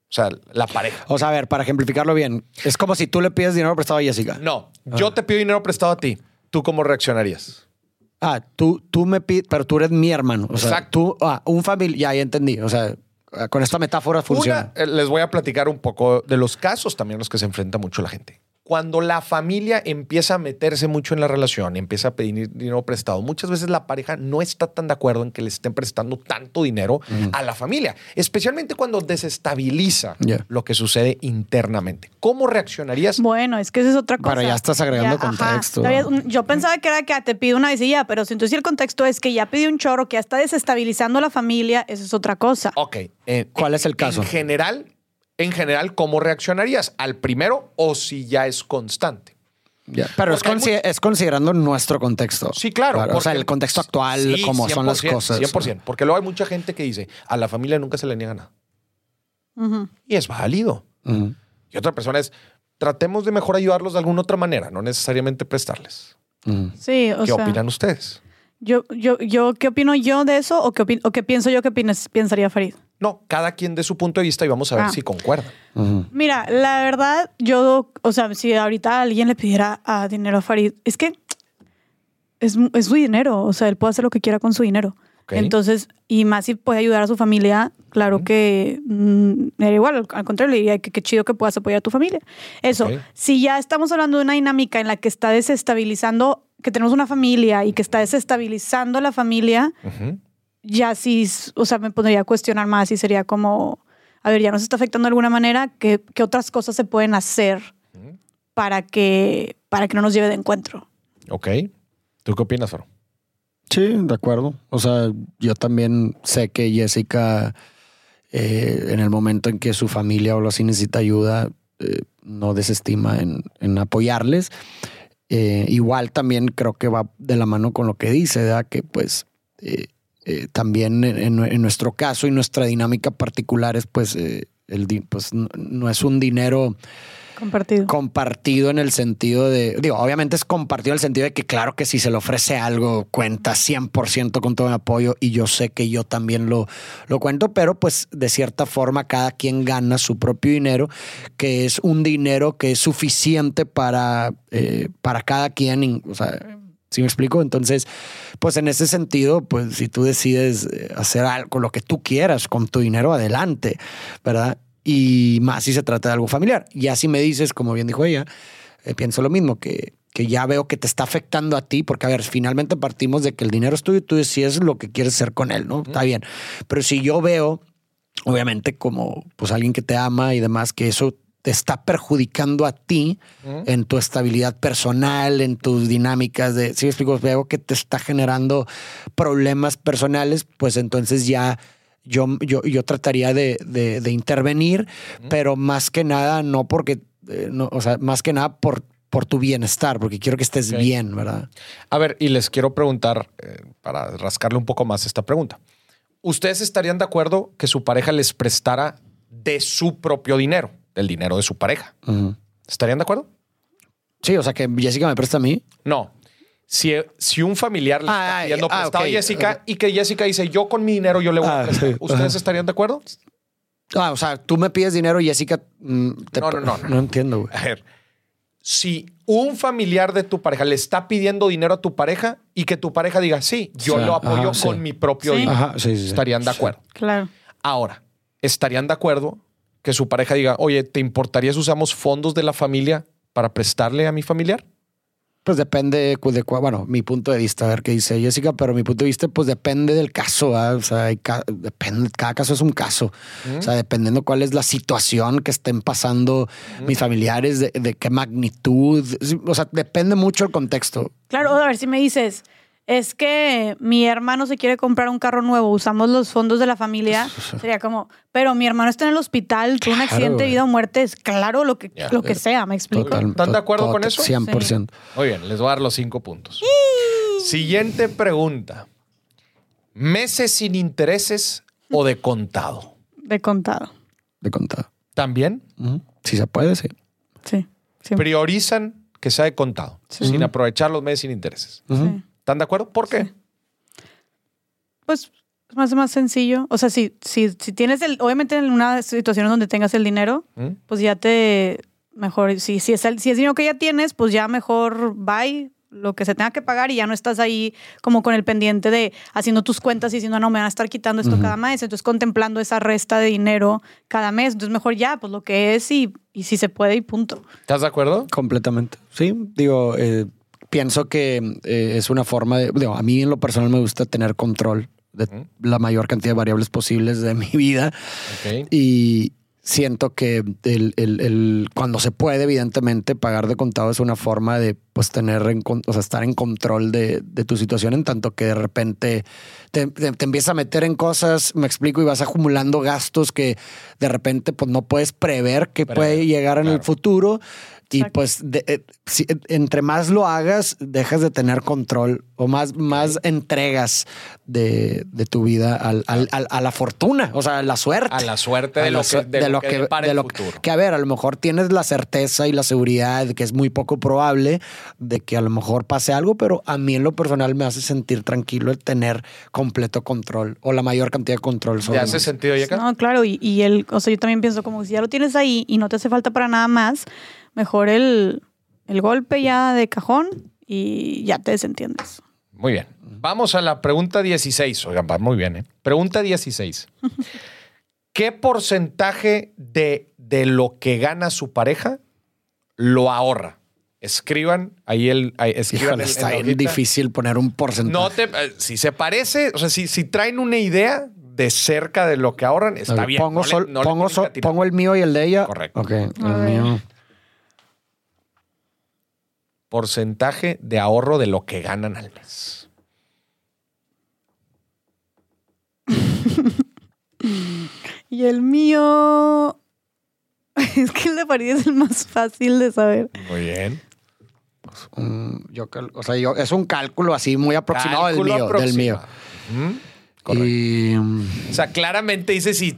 O sea, la pareja. O sea, a ver, para ejemplificarlo bien, es como si tú le pides dinero prestado a Jessica. No, yo te pido dinero prestado a ti. ¿Tú cómo reaccionarías? Ah, tú, tú me pides, pero tú eres mi hermano. O sea, Exacto. tú, ah, un familiar, ya, ya entendí. O sea, con esta metáfora funciona. Eh, les voy a platicar un poco de los casos también los que se enfrenta mucho la gente. Cuando la familia empieza a meterse mucho en la relación empieza a pedir dinero prestado, muchas veces la pareja no está tan de acuerdo en que le estén prestando tanto dinero a la familia, especialmente cuando desestabiliza lo que sucede internamente. ¿Cómo reaccionarías? Bueno, es que esa es otra cosa. Pero ya estás agregando contexto. Yo pensaba que era que te pido una ya, pero si entonces el contexto es que ya pidió un chorro, que ya está desestabilizando a la familia, eso es otra cosa. Ok. eh, ¿Cuál es el caso? En general, en general, ¿cómo reaccionarías? ¿Al primero o si ya es constante? Pero es, considerando nuestro contexto. Sí, claro. o sea, el contexto actual, Sí, cómo son las 100%, cosas. 100%. Porque luego hay mucha gente que dice, a la familia nunca se le niega nada. Y es válido. Y otra persona es, tratemos de mejor ayudarlos de alguna otra manera, no necesariamente prestarles. Sí, o ¿Qué sea, opinan ustedes? Yo, yo, yo, ¿qué opino yo de eso o qué, opin- o qué pienso yo que pensaría Farid? No, cada quien de su punto de vista y vamos a ver Ah. si concuerdan. Ujú. Mira, la verdad, yo, o sea, si ahorita alguien le pidiera a dinero a Farid, es que es, es su dinero, o sea, él puede hacer lo que quiera con su dinero. Entonces, y más si puede ayudar a su familia, claro que mm, me da igual, al- al contrario, le diría que qué chido que puedas apoyar a tu familia. Eso, si ya estamos hablando de una dinámica en la que está desestabilizando, que tenemos una familia y que está desestabilizando la familia. Ya sí, o sea, me pondría a cuestionar más y sería como, a ver, ya nos está afectando de alguna manera, ¿qué, qué otras cosas se pueden hacer para que, para que no nos lleve de encuentro? Ok. ¿Tú qué opinas, Faro? Sí, de acuerdo. O sea, yo también sé que Jessica, eh, en el momento en que su familia o algo así necesita ayuda, eh, no desestima en, en apoyarles. Eh, igual también creo que va de la mano con lo que dice, ¿verdad? Que pues eh, también en, en- nuestro caso y nuestra dinámica particular es pues, eh, el, pues no, no es un dinero Compartido. compartido en el sentido de, digo, obviamente es compartido en el sentido de que claro que si se le ofrece algo, cuenta 100% con todo mi apoyo y yo sé que yo también lo, lo cuento, pero pues de cierta forma cada quien gana su propio dinero, que es un dinero que es suficiente para, eh, para cada quien, o sea... ¿Sí me explico? Entonces, pues en ese sentido, pues si tú decides eh, hacer algo, lo que tú quieras con tu dinero, adelante, ¿verdad? Y más si se trata de algo familiar. Ya si me dices, como bien dijo ella, eh, pienso lo mismo, que, que ya veo que te está afectando a ti, porque a ver, finalmente partimos de que el dinero es tuyo y tú decides lo que quieres hacer con él, ¿no? Está bien. Pero si yo veo, obviamente como pues alguien que te ama y demás, que eso te está perjudicando a ti en tu estabilidad personal, en tus dinámicas de, si me explico, veo que te está generando problemas personales, pues entonces ya yo, yo, yo trataría de, de- de intervenir, pero más que nada, no porque, eh, no, o sea, más que nada por, por tu bienestar, porque quiero que estés bien, ¿verdad? A ver, y les quiero preguntar, eh, para rascarle un poco más esta pregunta. ¿Ustedes estarían de acuerdo que su pareja les prestara de su propio dinero, del dinero de su pareja? ¿Estarían de acuerdo? Sí, o sea que Jessica me presta a mí. No. Si, si un familiar le Ah, está ah, pidiendo ah, prestado a Jessica y que Jessica dice, yo con mi dinero yo le voy a Ah, prestar, sí, ¿ustedes estarían de acuerdo? Ah, o sea, tú me pides dinero y Jessica mm, te No, no, no, no. no entiendo, güey. A ver, si un familiar de tu pareja le está pidiendo dinero a tu pareja y que tu pareja diga, sí, yo Sí, lo apoyo ajá, con sí. mi propio Sí. dinero, Ajá, sí, sí, sí. estarían de acuerdo. Claro. Ahora, ¿estarían de acuerdo que su pareja diga, oye, ¿te importaría si usamos fondos de la familia para prestarle a mi familiar? Pues depende de, bueno, mi punto de vista, a ver qué dice Jessica, pero mi punto de vista, pues depende del caso, o sea, hay ca- depende, cada caso es un caso, o sea, dependiendo cuál es la situación que estén pasando mis familiares, de, de qué magnitud, o sea, depende mucho el contexto. Claro, a ver si me dices, es que mi hermano se quiere comprar un carro nuevo, usamos los fondos de la familia, sería como, pero mi hermano está en el hospital, tuvo un accidente de vida o muerte, es claro lo que, lo que sea, ¿me explico? Total- ¿Están de acuerdo con eso? 100%. Muy bien, les voy a dar los cinco puntos. Siguiente pregunta. ¿Meses sin intereses o de contado? De contado. de contado. ¿También? Si se puede, sí. Sí. Priorizan que sea de contado, sin aprovechar los meses sin intereses. Sí. ¿Están de acuerdo? ¿Por qué? Sí. Pues es más, más sencillo. O sea, si, si, si tienes el, obviamente en una situación en donde tengas el dinero, ¿Mm? pues ya te, mejor, si, si, es el, si es dinero que ya tienes, pues ya mejor bye lo que se tenga que pagar y ya no estás ahí como con el pendiente de haciendo tus cuentas y diciendo, no, me van a estar quitando esto cada mes. Entonces contemplando esa resta de dinero cada mes. Entonces mejor ya, pues lo que es y, y si se puede y punto. ¿Estás de acuerdo? Completamente. Sí, digo, eh, pienso que eh, es una forma de. Digo, a mí en lo personal me gusta tener control de la mayor cantidad de variables posibles de mi vida. Y siento que el, el- el- cuando se puede, evidentemente, pagar de contado es una forma de pues tener en, o sea, estar en control de, de tu situación, en tanto que de repente te, te, te empiezas a meter en cosas, me explico, y vas acumulando gastos que de repente pues no puedes prever que puede llegar en el futuro. Y Exacto. pues de- eh, si- entre más lo hagas, dejas de tener control o más, más entregas de, de tu vida al- al- al- a la fortuna, o sea, a la suerte. A la suerte de lo que, de lo que de el lo futuro. que a ver, a lo mejor tienes la certeza y la seguridad de que es muy poco probable de que a lo mejor pase algo, pero a mí en lo personal me hace sentir tranquilo el tener completo control o la mayor cantidad de control ¿Te sobre hace mí. sentido, Yeka? No, claro, y, y el, o sea, yo también pienso como si ya lo tienes ahí y no te hace falta para nada más, mejor el, el golpe ya de cajón y ya te desentiendes. Muy bien. Vamos a la pregunta 16. Oigan, va muy bien, ¿eh? Pregunta 16. ¿Qué porcentaje de, de lo que gana su pareja lo ahorra? Escriban ahí el. ahí, escriban Híjole, el- está bien difícil poner un porcentaje. No te. eh, Si se parece, o sea, si, si traen una idea de cerca de lo que ahorran, está ver, bien. Pongo, No le- sol- no pongo, pongo el mío y el de ella. Correcto. Ok, el mío. Porcentaje de ahorro de lo que ganan al mes. Y el mío. Es que el de París es el más fácil de saber. Muy bien. Mm, yo cal- o sea, yo, es un cálculo así muy aproximado Cálculo del mío. Del mío. Y mm, O sea, claramente dice si,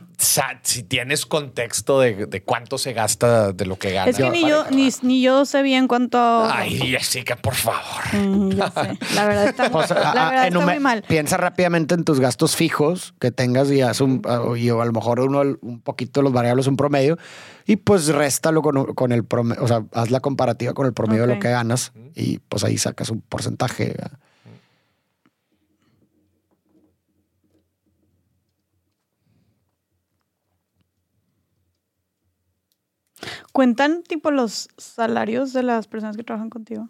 si tienes contexto de, de cuánto se gasta de lo que gana. Es que la ni yo, ni, ni yo sé bien cuánto. Ay, Jessica, por favor. Mm, ya sé. La verdad está, o sea, la ah, verdad está enume- muy mal. Piensa rápidamente en tus gastos fijos que tengas y haz un, ah, y a lo mejor uno, un poquito los variables, un promedio, y pues réstalo con, con el promedio, o sea, haz la comparativa con el promedio de lo que ganas y pues ahí sacas un porcentaje. ¿verdad? ¿Cuentan tipo los salarios de las personas que trabajan contigo?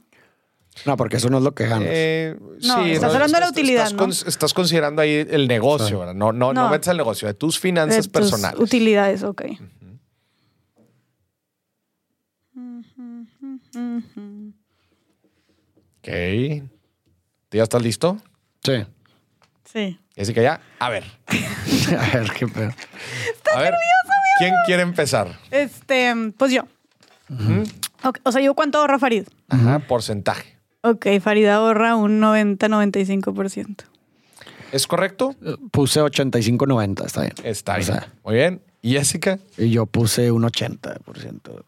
No, porque eso no es lo que ganas. Eh, No, estás hablando de la utilidad, estás, ¿no? estás considerando ahí el negocio, ¿verdad? No, no, no, No. metes el negocio, de tus finanzas De tus personales. Utilidades, ok. Ok. ¿Tú ¿Ya estás listo? Sí. Sí. Jessica, ya. A ver. a ver qué pedo. a ver. ¿Quién quiere empezar? Este, pues yo. Ok, O sea, ¿yo cuánto ahorra Farid? Ajá, porcentaje. Ok, Farid ahorra un 90-95%. ¿Es correcto? Puse 85-90, está bien. Está O bien. sea, Muy bien. ¿Y Jessica? y yo puse un 80%.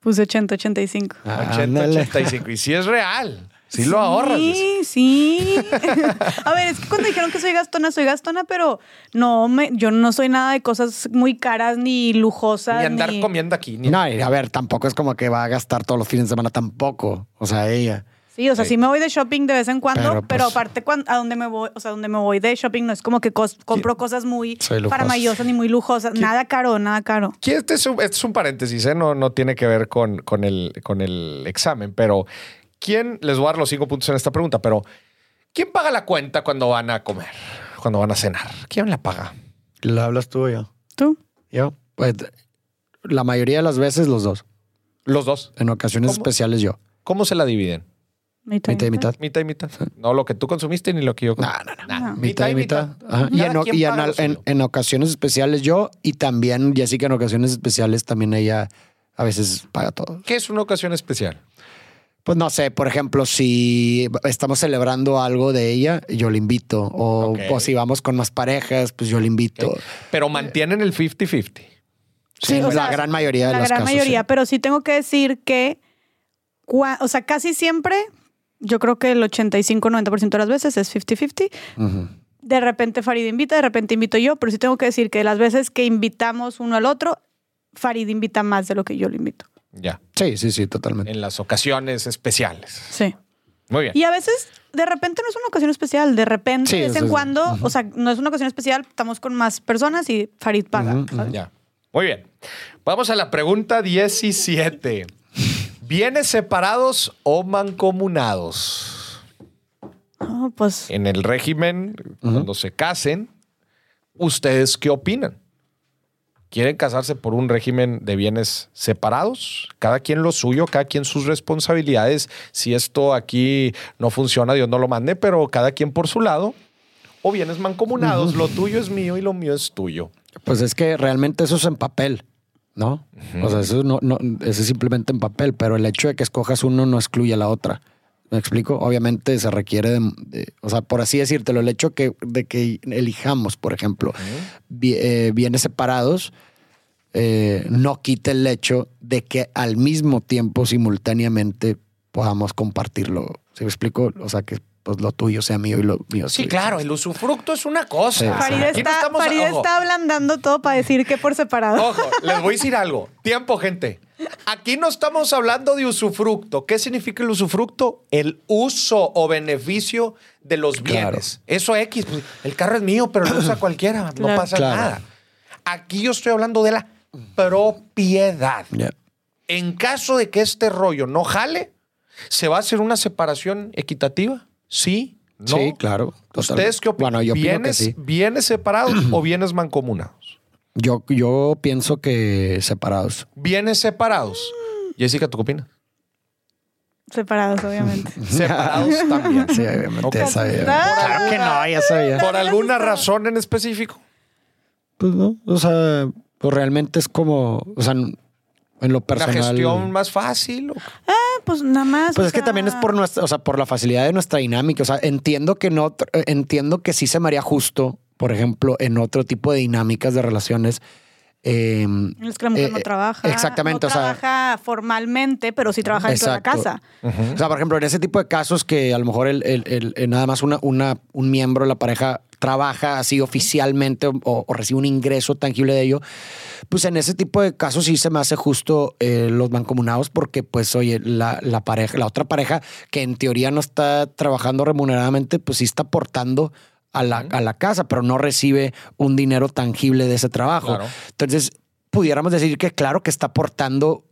Puse 80-85. Ah, 80, ándale. 85. Y si es real. Sí lo ahorras. Sí, sí. a ver, es que cuando dijeron que soy gastona, soy gastona, pero no me, yo no soy nada de cosas muy caras ni lujosas. Ni andar ni- comiendo aquí. Ni... No, y a ver, tampoco es como que va a gastar todos los fines de semana tampoco. O sea, ella. Sí, o sea, Sí. sí me voy de shopping de vez en cuando, Pero, pero, pues- aparte cuan- a donde me voy, o sea, donde me voy de shopping no es como que cos- compro cosas muy faramayosas ni muy lujosas, nada caro, nada caro. Este es un, este es un paréntesis, ¿eh? no, no tiene que ver con, con, el, con el examen, pero ¿quién, les voy a dar los cinco puntos en esta pregunta, pero ¿quién paga la cuenta cuando van a comer, cuando van a cenar? ¿Quién la paga? ¿Lo hablas tú o yo? ¿Tú? Yo. Pues la mayoría de las veces los dos. Los dos. En ocasiones ¿Cómo? especiales yo. ¿Cómo se la dividen? Mitad, Mitad y mitad. Mitad y mitad. No lo que tú consumiste ni lo que yo No, consumí. no, no. Nah, Mitad y mitad. Y, en, y en ocasiones especiales yo y también Jessica en ocasiones especiales también ella a veces paga todo. ¿Qué es una ocasión especial? Pues no sé, por ejemplo, si estamos celebrando algo de ella, yo le invito. O, si vamos con más parejas, pues yo le invito. Pero mantienen el 50-50. O Sí, o la sea, gran mayoría de la los gran casos, mayoría, sí. pero sí tengo que decir que, cua- o sea, casi siempre, yo creo que el 85-90% de las veces es 50-50. Ujú. De repente Farid invita, de repente invito yo, pero sí tengo que decir que las veces que invitamos uno al otro, Farid invita más de lo que yo lo invito. Ya. Sí, sí, sí, totalmente. En las ocasiones especiales. Sí. Muy bien. Y a veces, de repente no es una ocasión especial, de repente, Sí, de vez en es- cuando, o sea, no es una ocasión especial, estamos con más personas y Farid paga. Ya. Muy bien. Vamos a la pregunta 17. ¿Bienes separados o mancomunados? Ah, pues En el régimen, cuando se casen, ¿ustedes qué opinan? ¿Quieren casarse por un régimen de bienes separados? Cada quien lo suyo, cada quien sus responsabilidades. Si esto aquí no funciona, Dios no lo mande, pero cada quien por su lado. O bienes mancomunados, lo tuyo es mío y lo mío es tuyo. Pues es que realmente eso es en papel, ¿no? O sea, eso, no, no, eso es simplemente en papel, pero el hecho de que escojas uno no excluye a la otra. ¿Me explico? Obviamente se requiere de, de- o sea, por así decírtelo, el hecho que, de que elijamos, por ejemplo, bi- eh, bienes separados, eh, no quita el hecho de que al mismo tiempo, simultáneamente, podamos compartirlo. ¿Sí me explico? O sea, que pues, lo tuyo sea mío y lo mío Sí, tuyo. claro, el usufructo es una cosa. Sí, Farid, Aquí no está, estamos- Farid ojo, está ablandando todo para decir que por separado. Ojo, les voy a decir algo. Tiempo, gente. Aquí no estamos hablando de usufructo. ¿Qué significa el usufructo? El uso o beneficio de los Claro. bienes. Eso X, pues, el carro es mío, pero lo usa cualquiera. No Claro. pasa Claro. nada. Aquí yo estoy hablando de la propiedad. En caso de que este rollo no jale, ¿se va a hacer una separación equitativa? Sí. ¿No? Sí, claro. ¿Ustedes qué opinan? Bueno, yo opino que ¿Bienes, sí. ¿Bienes separados o bienes mancomunados? Yo, yo pienso que separados. Bienes separados. Jessica, ¿tú qué opinas? Separados, obviamente. Separados también. Sí, obviamente. Ok. ya sabía. Claro que no, ya sabía. ¿Por alguna razón en específico? Pues no, o sea, pues realmente es como, o sea, en lo ¿La personal. gestión más fácil? o- Ah, pues nada más. Pues es que también es por nuestra, o sea, por la facilidad de nuestra dinámica. O sea, entiendo que no, eh, entiendo que sí se me haría justo, por ejemplo, en otro tipo de dinámicas de relaciones. Eh, Es que la mujer eh, no trabaja. exactamente, No o sea- trabaja formalmente, pero sí trabaja dentro de la casa. O sea, por ejemplo, en ese tipo de casos que a lo mejor el, el- el- el- nada más una, una, un miembro de la pareja trabaja así oficialmente o, o recibe un ingreso tangible de ello, pues en ese tipo de casos sí se me hace justo eh, los mancomunados porque pues oye, la, la pareja, la otra pareja que en teoría no está trabajando remuneradamente, pues sí está aportando a la, a la casa, pero no recibe un dinero tangible de ese trabajo. Claro. Entonces, pudiéramos decir que claro que está aportando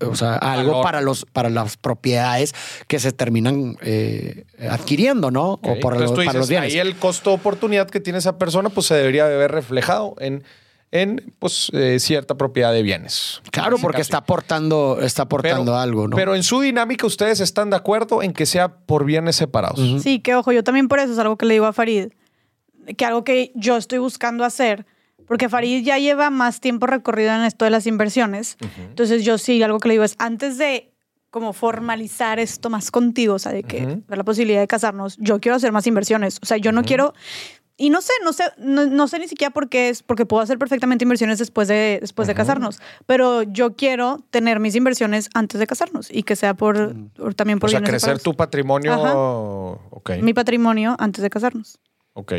o sea, algo Valor. para los para las propiedades que se terminan eh, adquiriendo, ¿no? O para, Entonces los, tú para los dices, bienes. ahí el costo oportunidad que tiene esa persona pues se debería de ver reflejado en, en pues, eh, cierta propiedad de bienes. Claro, porque está aportando, está aportando Pero- algo, ¿no? Pero en su dinámica ustedes están de acuerdo en que sea por bienes separados. Sí, que ojo, yo también por eso es algo que le digo a Farid, que algo que yo estoy buscando hacer, porque Farid ya lleva más tiempo recorrido en esto de las inversiones. Entonces yo sí, algo que le digo es, antes de como formalizar esto más contigo, o sea, de que Ujú. ver la posibilidad de casarnos, yo quiero hacer más inversiones. O sea, yo no quiero... Y no sé, no sé, no, no sé ni siquiera por qué es, porque puedo hacer perfectamente inversiones después de, después de casarnos, pero yo quiero tener mis inversiones antes de casarnos y que sea por, por- también por O sea, bienes crecer separados. tu patrimonio. Ajá. Ok. mi patrimonio antes de casarnos. Ok.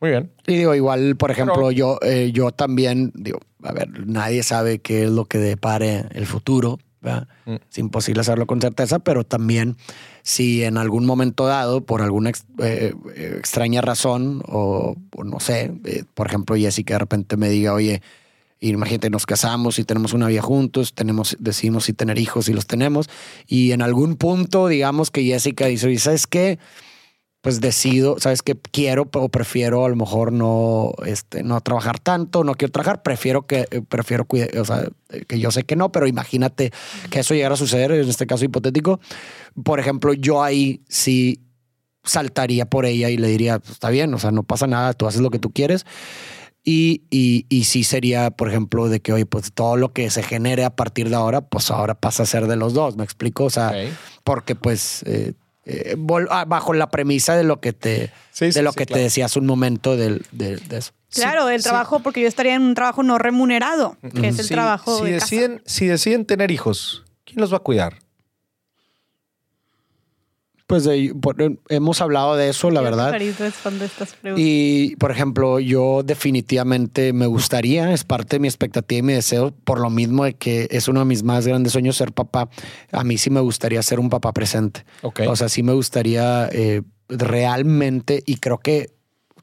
Muy bien. Y digo, igual, por ejemplo, Pero- yo, eh, yo también, digo, a ver, nadie sabe qué es lo que depare el futuro. Mm. Es imposible hacerlo con certeza, pero también si en algún momento dado, por alguna ex- eh, eh, extraña razón, o, o no sé, eh, por ejemplo, Jessica de repente me diga, oye, imagínate, nos casamos y tenemos una vida juntos, tenemos, decidimos si tener hijos y los tenemos, y en algún punto, digamos que Jessica dice, oye, ¿sabes qué? Pues decido, sabes que quiero o prefiero a lo mejor no, este, no trabajar tanto, no quiero trabajar, prefiero que, eh, prefiero cuida- o sea, eh, que yo sé que no, pero imagínate que eso llegara a suceder, en este caso hipotético. Por ejemplo, yo ahí sí saltaría por ella y le diría, "Pues, está bien, o sea, no pasa nada, tú haces lo que tú quieres. Y, y, y sí sería, por ejemplo, de que, oye, pues todo lo que se genere a partir de ahora, pues ahora pasa a ser de los dos, ¿me explico? O sea, Ok. porque pues eh, eh, ah, bajo la premisa de lo que te Sí, sí, de lo sí, que claro. te decía hace un momento del- de, de eso. Claro, el sí. trabajo, porque yo estaría en un trabajo no remunerado, que es el trabajo Si, de casa. deciden, si deciden tener hijos, ¿quién los va a cuidar? Pues de- por- hemos hablado de eso, la verdad. Estas preguntas. Y, por ejemplo, yo definitivamente me gustaría, es parte de mi expectativa y mi deseo, por lo mismo de que es uno de mis más grandes sueños ser papá. A mí sí me gustaría ser un papá presente. O sea, sí me gustaría eh, realmente, y creo que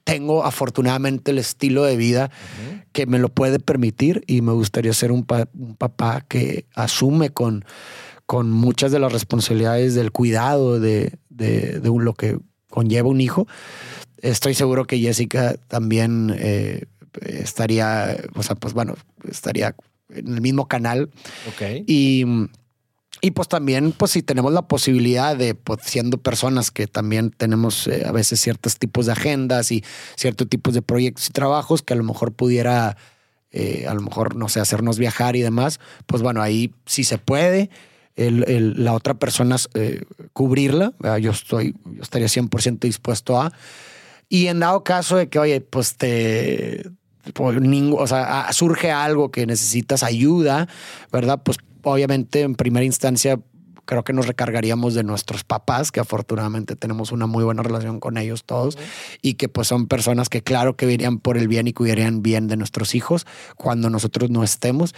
tengo afortunadamente el estilo de vida que me lo puede permitir y me gustaría ser un, pa- un papá que asume con, con muchas de las responsabilidades del cuidado de, de, de un- lo que conlleva un hijo. Estoy seguro que Jessica también eh, estaría, o sea, pues bueno, estaría en el mismo canal ok. y, y pues también, pues si tenemos la posibilidad de, pues siendo personas que también tenemos eh, a veces ciertos tipos de agendas y ciertos tipos de proyectos y trabajos que a lo mejor pudiera, eh, a lo mejor, no sé, hacernos viajar y demás, pues bueno, ahí sí se puede. La otra persona eh, cubrirla, yo estoy, yo estaría 100% dispuesto a. Y en dado caso de que, oye, pues te, o sea, surge algo que necesitas ayuda, ¿verdad? Pues obviamente en primera instancia creo que nos recargaríamos de nuestros papás, que afortunadamente tenemos una muy buena relación con ellos todos y que pues son personas que claro que virían por el bien y cuidarían bien de nuestros hijos cuando nosotros no estemos.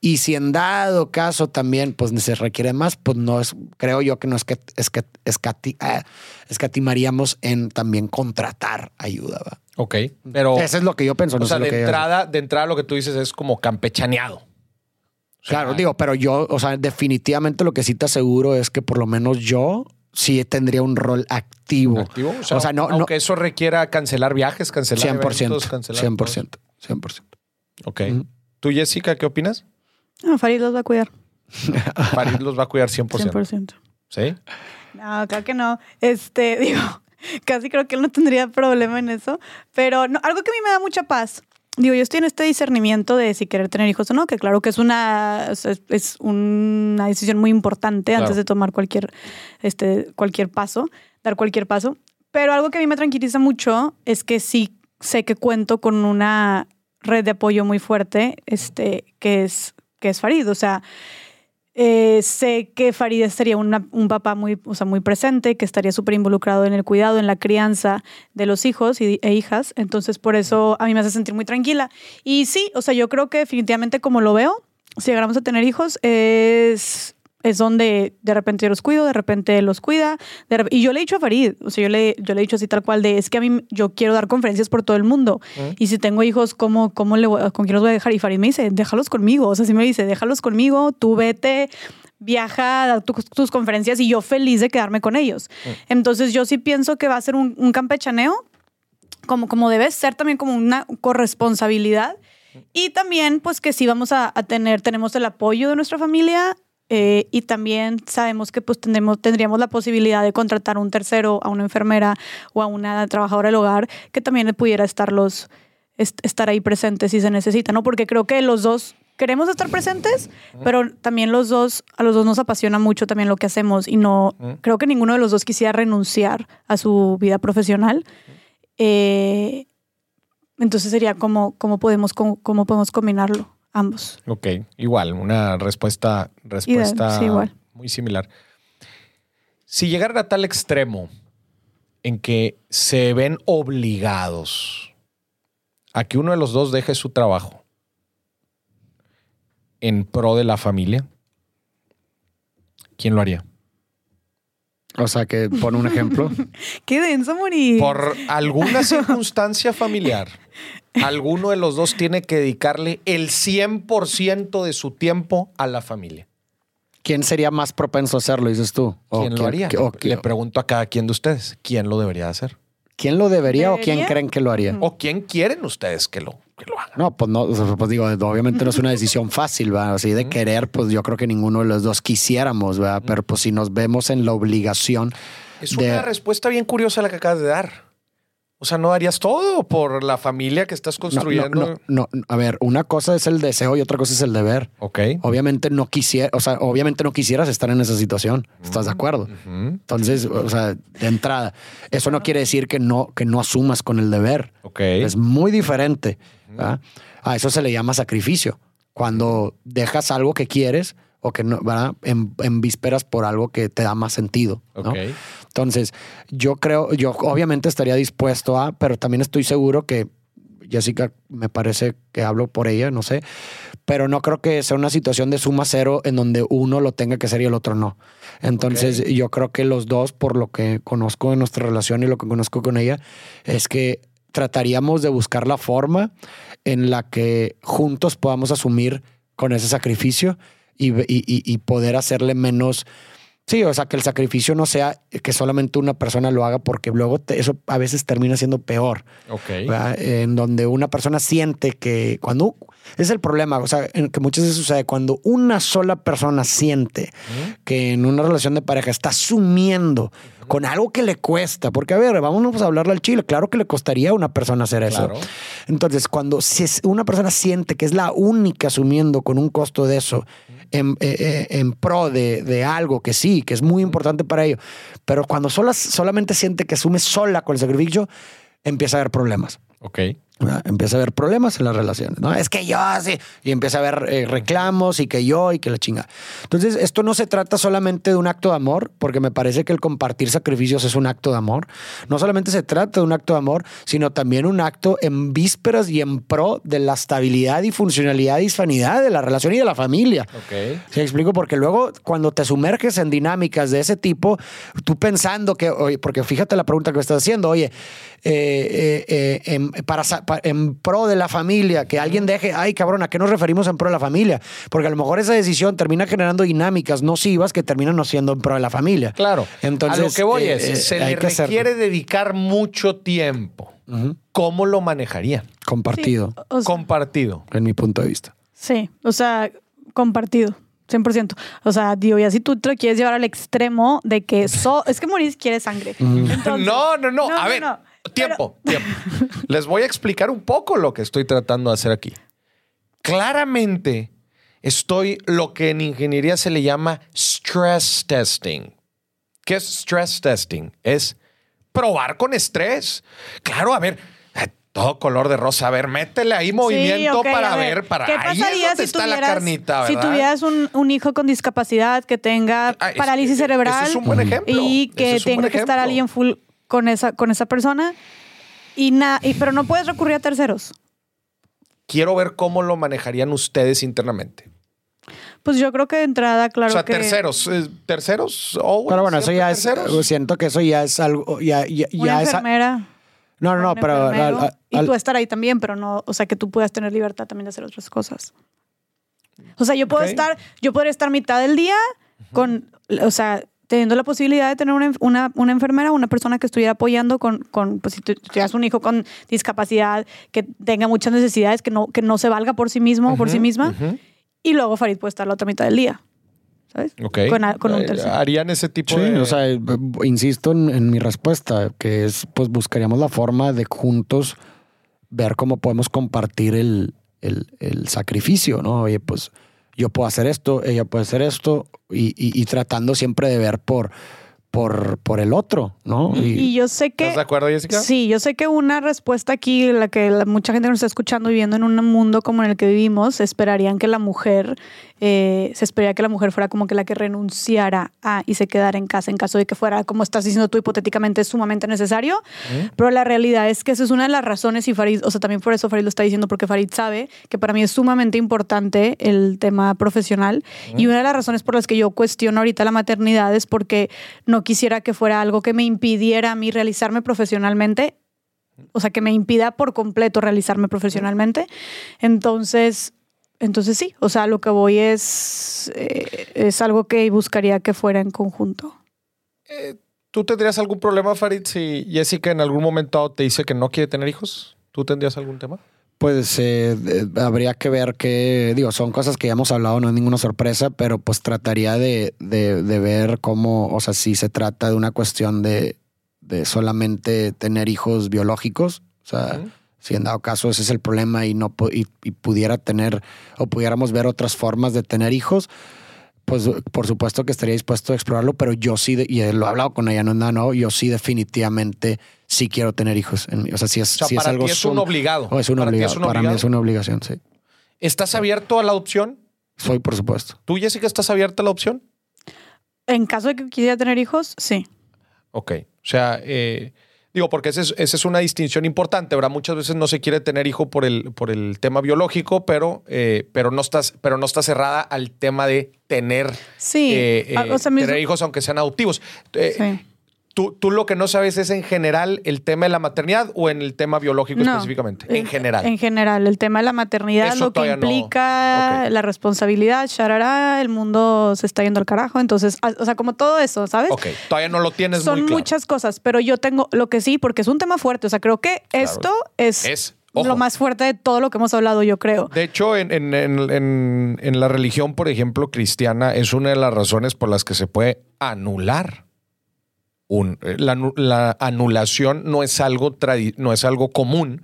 Y si en dado caso también pues se requiere más, pues no es, creo yo que no es que, es que escati- ah, escatimaríamos en también contratar ayuda. ¿va? Ok. Pero, Eso es lo que yo pienso. o sea, de entrada, de entrada lo que tú dices es como campechaneado. O sea, Claro, digo, pero yo, o sea, definitivamente lo que sí te aseguro es que por lo menos yo sí tendría un rol activo. activo. O sea, no, no, aunque eso requiera cancelar viajes, cancelar 100%, eventos, cancelar 100%, 100%. todo. Ok. Ujú. ¿Tú, Jessica, qué opinas? No, Farid los va a cuidar. Farid los va a cuidar 100%. 100%. ¿Sí? No, claro que no. Este, digo, casi creo que él no tendría problema en eso. Pero no, algo que a mí me da mucha paz. Digo, yo estoy en este discernimiento de si querer tener hijos o no, que claro que es una, es, es una decisión muy importante Claro. antes de tomar cualquier, este, cualquier paso, dar cualquier paso. Pero algo que a mí me tranquiliza mucho es que sí sé que cuento con una red de apoyo muy fuerte, este, que es, que es Farid. O sea, eh, sé que Farid sería un papá muy, o sea, muy presente, que estaría súper involucrado en el cuidado, en la crianza de los hijos e hijas. Entonces, por eso a mí me hace sentir muy tranquila. Y sí, o sea, yo creo que definitivamente como lo veo, si llegáramos a tener hijos, es, es donde de repente yo los cuido, de repente los cuida. de y yo le he dicho a Farid, o sea, yo le, yo le he dicho así tal cual de, es que a mí yo quiero dar conferencias por todo el mundo. Y si tengo hijos, ¿cómo, cómo le voy- ¿con quién los voy a dejar? Y Farid me dice, déjalos conmigo. O sea, sí me dice, déjalos conmigo, tú vete, viaja a tu- tus conferencias y yo feliz de quedarme con ellos. Entonces yo sí pienso que va a ser un, un campechaneo como, como debe ser también como una corresponsabilidad. Y también, pues que sí vamos a, a tener, tenemos el apoyo de nuestra familia eh, y también sabemos que pues tendremos, tendríamos la posibilidad de contratar a un tercero, a una enfermera o a una trabajadora del hogar que también pudiera estarlos, est- estar ahí presentes si se necesita, ¿no? Porque creo que los dos queremos estar presentes, pero también los dos, a los dos nos apasiona mucho también lo que hacemos y no, creo que ninguno de los dos quisiera renunciar a su vida profesional. Eh, entonces sería como, cómo podemos, cómo, cómo podemos combinarlo ambos. Ok, igual, una respuesta, respuesta sí, igual. muy similar. Si llegaran a tal extremo en que se ven obligados a que uno de los dos deje su trabajo en pro de la familia, ¿quién lo haría? O sea, que pone un ejemplo. Qué denso morir. Por alguna circunstancia familiar, alguno de los dos tiene que dedicarle el 100% de su tiempo a la familia. ¿Quién sería más propenso a hacerlo, dices tú? ¿O ¿Quién lo haría? o Le pregunto a cada quien de ustedes, ¿quién lo debería hacer? ¿Quién lo debería, o quién creen que lo haría? ¿O quién quieren ustedes que lo, que lo? No, pues no, pues digo, obviamente no es una decisión fácil, ¿verdad? Así de querer, pues yo creo que ninguno de los dos quisiéramos, ¿verdad? Pero pues si nos vemos en la obligación Es de... una respuesta bien curiosa la que acabas de dar. O sea, ¿no harías todo por la familia que estás construyendo? no, no, no. A ver, una cosa es el deseo y otra cosa es el deber. Ok. Obviamente no quisiera, o sea, obviamente no quisieras estar en esa situación. ¿Estás de acuerdo? Ujú. Entonces, o sea, de entrada, eso no quiere decir que no, que no asumas con el deber. Ok. Es muy diferente. A eso se le llama sacrificio. Cuando dejas algo que quieres o que no, ¿verdad? En, en vísperas por algo que te da más sentido. ¿no? Ok. Entonces, yo creo, yo obviamente estaría dispuesto a, pero también estoy seguro que Jessica me parece que hablo por ella, no sé, pero no creo que sea una situación de suma cero en donde uno lo tenga que hacer y el otro no. Entonces, yo creo que los dos, por lo que conozco de nuestra relación y lo que conozco con ella, es que trataríamos de buscar la forma en la que juntos podamos asumir con ese sacrificio y, y- y- y poder hacerle menos... Sí, o sea, que el sacrificio no sea que solamente una persona lo haga porque luego te- eso a veces termina siendo peor. Ok. ¿verdad? En donde una persona siente que cuando es el problema, o sea, en que muchas veces sucede cuando una sola persona siente que en una relación de pareja está asumiendo con algo que le cuesta, porque a ver, vamos a hablarle al chile, claro que le costaría a una persona hacer eso. Claro. Entonces, cuando una persona siente que es la única asumiendo con un costo de eso en, eh, eh, en pro de, de algo que sí, que es muy importante para ello, pero cuando sola- solamente siente que asume sola con el sacrificio, empieza a haber problemas. Ok. ¿Verdad? Empieza a haber problemas en las relaciones, ¿no? Es que yo sí, y empieza a haber eh, reclamos y que yo y que la chinga. Entonces, esto no se trata solamente de un acto de amor, porque me parece que el compartir sacrificios es un acto de amor. No solamente se trata de un acto de amor, sino también un acto en vísperas y en pro de la estabilidad y funcionalidad y sanidad de la relación y de la familia. Ok. ¿Sí explico? Porque luego cuando te sumerges en dinámicas de ese tipo, tú pensando que, oye, porque fíjate la pregunta que me estás haciendo, oye, eh, eh, en, para, en pro de la familia, que alguien deje, ay cabrón, ¿a qué nos referimos en pro de la familia? Porque a lo mejor esa decisión termina generando dinámicas nocivas que terminan no siendo en pro de la familia. Claro. Entonces, a lo que voy eh, es, eh, se hay le que hacerlo. requiere dedicar mucho tiempo. Ujú. ¿Cómo lo manejaría? Compartido, Sí, o sea, Compartido. en mi punto de vista. Sí, o sea, compartido. 100%. O sea, digo, ya si tú te lo quieres llevar al extremo de que so, es que Maurice quiere sangre. Entonces- no, no, no. A no, ver, no. Tiempo, tiempo. Les voy a explicar un poco lo que estoy tratando de hacer aquí. Claramente estoy lo que en ingeniería se le llama stress testing. ¿Qué es stress testing? Es probar con estrés. Claro, a ver, eh, todo color de rosa. A ver, métele ahí movimiento para ver, para ¿Qué ahí es pasaría donde si está tuvieras, la carnita, si tuvieras un, un hijo con discapacidad que tenga Ah, es- parálisis ese cerebral es un buen ejemplo. y que es tenga que estar alguien full con esa, con esa persona y, na- y pero no puedes recurrir a terceros? Quiero ver cómo lo manejarían ustedes internamente. Pues yo creo que de entrada, claro o sea, que terceros. eh, ¿Terceros? Oh, Pero bueno, eso ya es, ¿terceros? siento que eso ya es algo, ya, ya, una es... No, no, no, pero... al- y tú estar ahí también, pero no, o sea, que tú puedas tener libertad también de hacer otras cosas. O sea, yo puedo estar, yo podría estar mitad del día con, o sea, teniendo la posibilidad de tener una, una, una enfermera, una persona que estuviera apoyando con, con pues si tú tuvieras un hijo con discapacidad, que tenga muchas necesidades, que no, que no se valga por sí mismo o por sí misma, y luego Farid puede estar la otra mitad del día. ¿Sabes? Ok. Con, un Eh, tercero. Harían ese tipo Sí, de. o sea, insisto en, en mi respuesta, que es, pues buscaríamos la forma de juntos ver cómo podemos compartir el, el- el sacrificio, ¿no? Oye, pues yo puedo hacer esto, ella puede hacer esto, y, y- y tratando siempre de ver por, por, por el otro, ¿no? Y yo sé que... ¿Estás de acuerdo, Jessica? Sí, yo sé que una respuesta aquí, la que la- mucha gente nos está escuchando viviendo en un mundo como en el que vivimos, esperarían que la mujer, eh, se esperaría que la mujer fuera como que la que renunciara a y se quedara en casa en caso de que fuera, como estás diciendo tú, hipotéticamente sumamente necesario. Pero la realidad es que esa es una de las razones y Farid, o sea, también por eso Farid lo está diciendo, porque Farid sabe que para mí es sumamente importante el tema profesional. Y una de las razones por las que yo cuestiono ahorita la maternidad es porque no quisiera que fuera algo que me impidiera a mí realizarme profesionalmente. O sea, que me impida por completo realizarme profesionalmente. Entonces, entonces sí, o sea, lo que voy es, eh, es algo que buscaría que fuera en conjunto. ¿Tú tendrías algún problema, Farid, si Jessica en algún momento te dice que no quiere tener hijos? ¿Tú tendrías algún tema? Pues eh, eh, habría que ver que, digo, son cosas que ya hemos hablado, no es ninguna sorpresa, pero pues trataría de, de- de ver cómo, o sea, si se trata de una cuestión de, de solamente tener hijos biológicos. O sea, si en dado caso ese es el problema y no y, y pudiera tener o pudiéramos ver otras formas de tener hijos, pues por supuesto que estaría dispuesto a explorarlo, pero yo sí, y lo he hablado con ella, no es nada nuevo, yo sí definitivamente sí quiero tener hijos. en mí. O sea, si es, O sea, es para algo ti es un obligado. o es un Para ti obligado. es un Para mí es una obligación, sí. ¿Estás abierto a la adopción? Soy, por supuesto. ¿Tú, Jessica, estás abierta a la adopción? En caso de que quisiera tener hijos, sí. Ok. O sea, eh, digo, porque esa es, esa es una distinción importante, ¿verdad? Muchas veces no se quiere tener hijo por el, por el tema biológico, pero, eh, pero, no estás, pero no está cerrada al tema de tener, Sí. eh, Ah, eh, o sea, hijos aunque sean adoptivos. Eh, Sí. Tú, tú lo que no sabes es en general el tema de la maternidad o en el tema biológico No, específicamente. En en- general. En general, el tema de la maternidad, Eso lo que no- implica, la responsabilidad, sharara, el mundo se está yendo al carajo. Entonces, a- o sea, como todo eso, ¿sabes? ok. Todavía no lo tienes Son muy claro. muchas cosas, pero yo tengo lo que sí, porque es un tema fuerte. O sea, creo que esto es, Es, ojo. lo más fuerte de todo lo que hemos hablado, yo creo. De hecho, en- en- en la religión, por ejemplo, cristiana, es una de las razones por las que se puede anular. Un, eh, la, anu- la anulación no es algo no es algo común,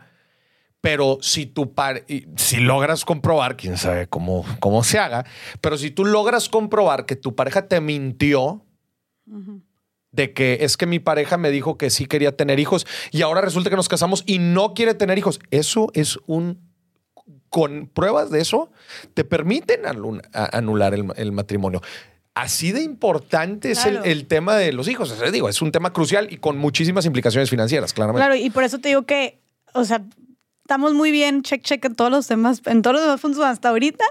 pero si tu par- si logras comprobar, quién sabe cómo, cómo se haga, pero si tú logras comprobar que tu pareja te mintió de que es que mi pareja me dijo que sí quería tener hijos y ahora resulta que nos casamos y no quiere tener hijos, eso es un con pruebas de eso, te permiten anular el, el matrimonio. Así de importante es el, Claro. el tema de los hijos. O sea, digo, es un tema crucial y con muchísimas implicaciones financieras, claramente. Claro, y por eso te digo que, o sea, estamos muy bien, check, check en todos los temas, en todos los demás puntos hasta ahorita.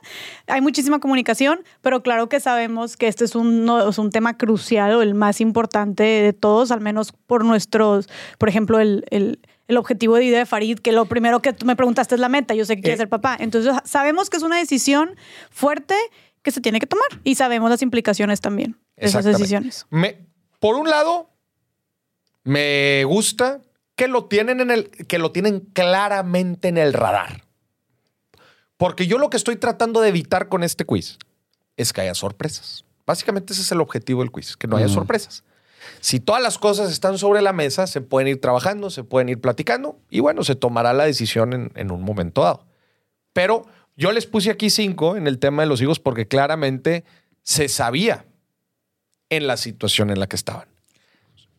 Hay muchísima comunicación, pero claro que sabemos que este es un, no, es un tema crucial o el más importante de todos, al menos por nuestros, por ejemplo, el, el- el objetivo de vida de Farid, que lo primero que tú me preguntaste es la meta, yo sé que quiere Eh. ser papá. Entonces sabemos que es una decisión fuerte que se tiene que tomar y sabemos las implicaciones también de esas decisiones. Me- por un lado, me gusta que lo tienen en el, que lo tienen claramente en el radar. Porque yo lo que estoy tratando de evitar con este quiz es que haya sorpresas. Básicamente ese es el objetivo del quiz, que no haya sorpresas. Si todas las cosas están sobre la mesa, se pueden ir trabajando, se pueden ir platicando y bueno, se tomará la decisión en, en un momento dado. Pero yo les puse aquí cinco en el tema de los hijos porque claramente se sabía en la situación en la que estaban.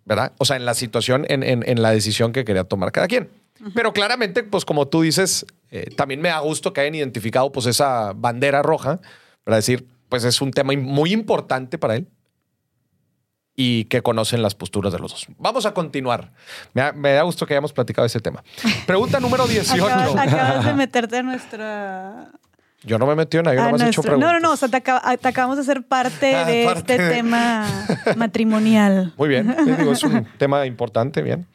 ¿Verdad? O sea, en la situación, en, en- en la decisión que quería tomar cada quien. Pero claramente, pues como tú dices, eh, también me da gusto que hayan identificado pues esa bandera roja para decir, pues es un tema muy importante para él y que conocen las posturas de los dos. Vamos a continuar. Me da, me da gusto que hayamos platicado ese tema. Pregunta número 18. Acabas, acabas de meterte en nuestra Yo no me metido en nadie, a no me has hecho preguntas. No, no, no, o sea, te, acaba- te acabamos de ser parte Ah, de parte este de- tema matrimonial. Muy bien, te digo, es un tema importante, bien.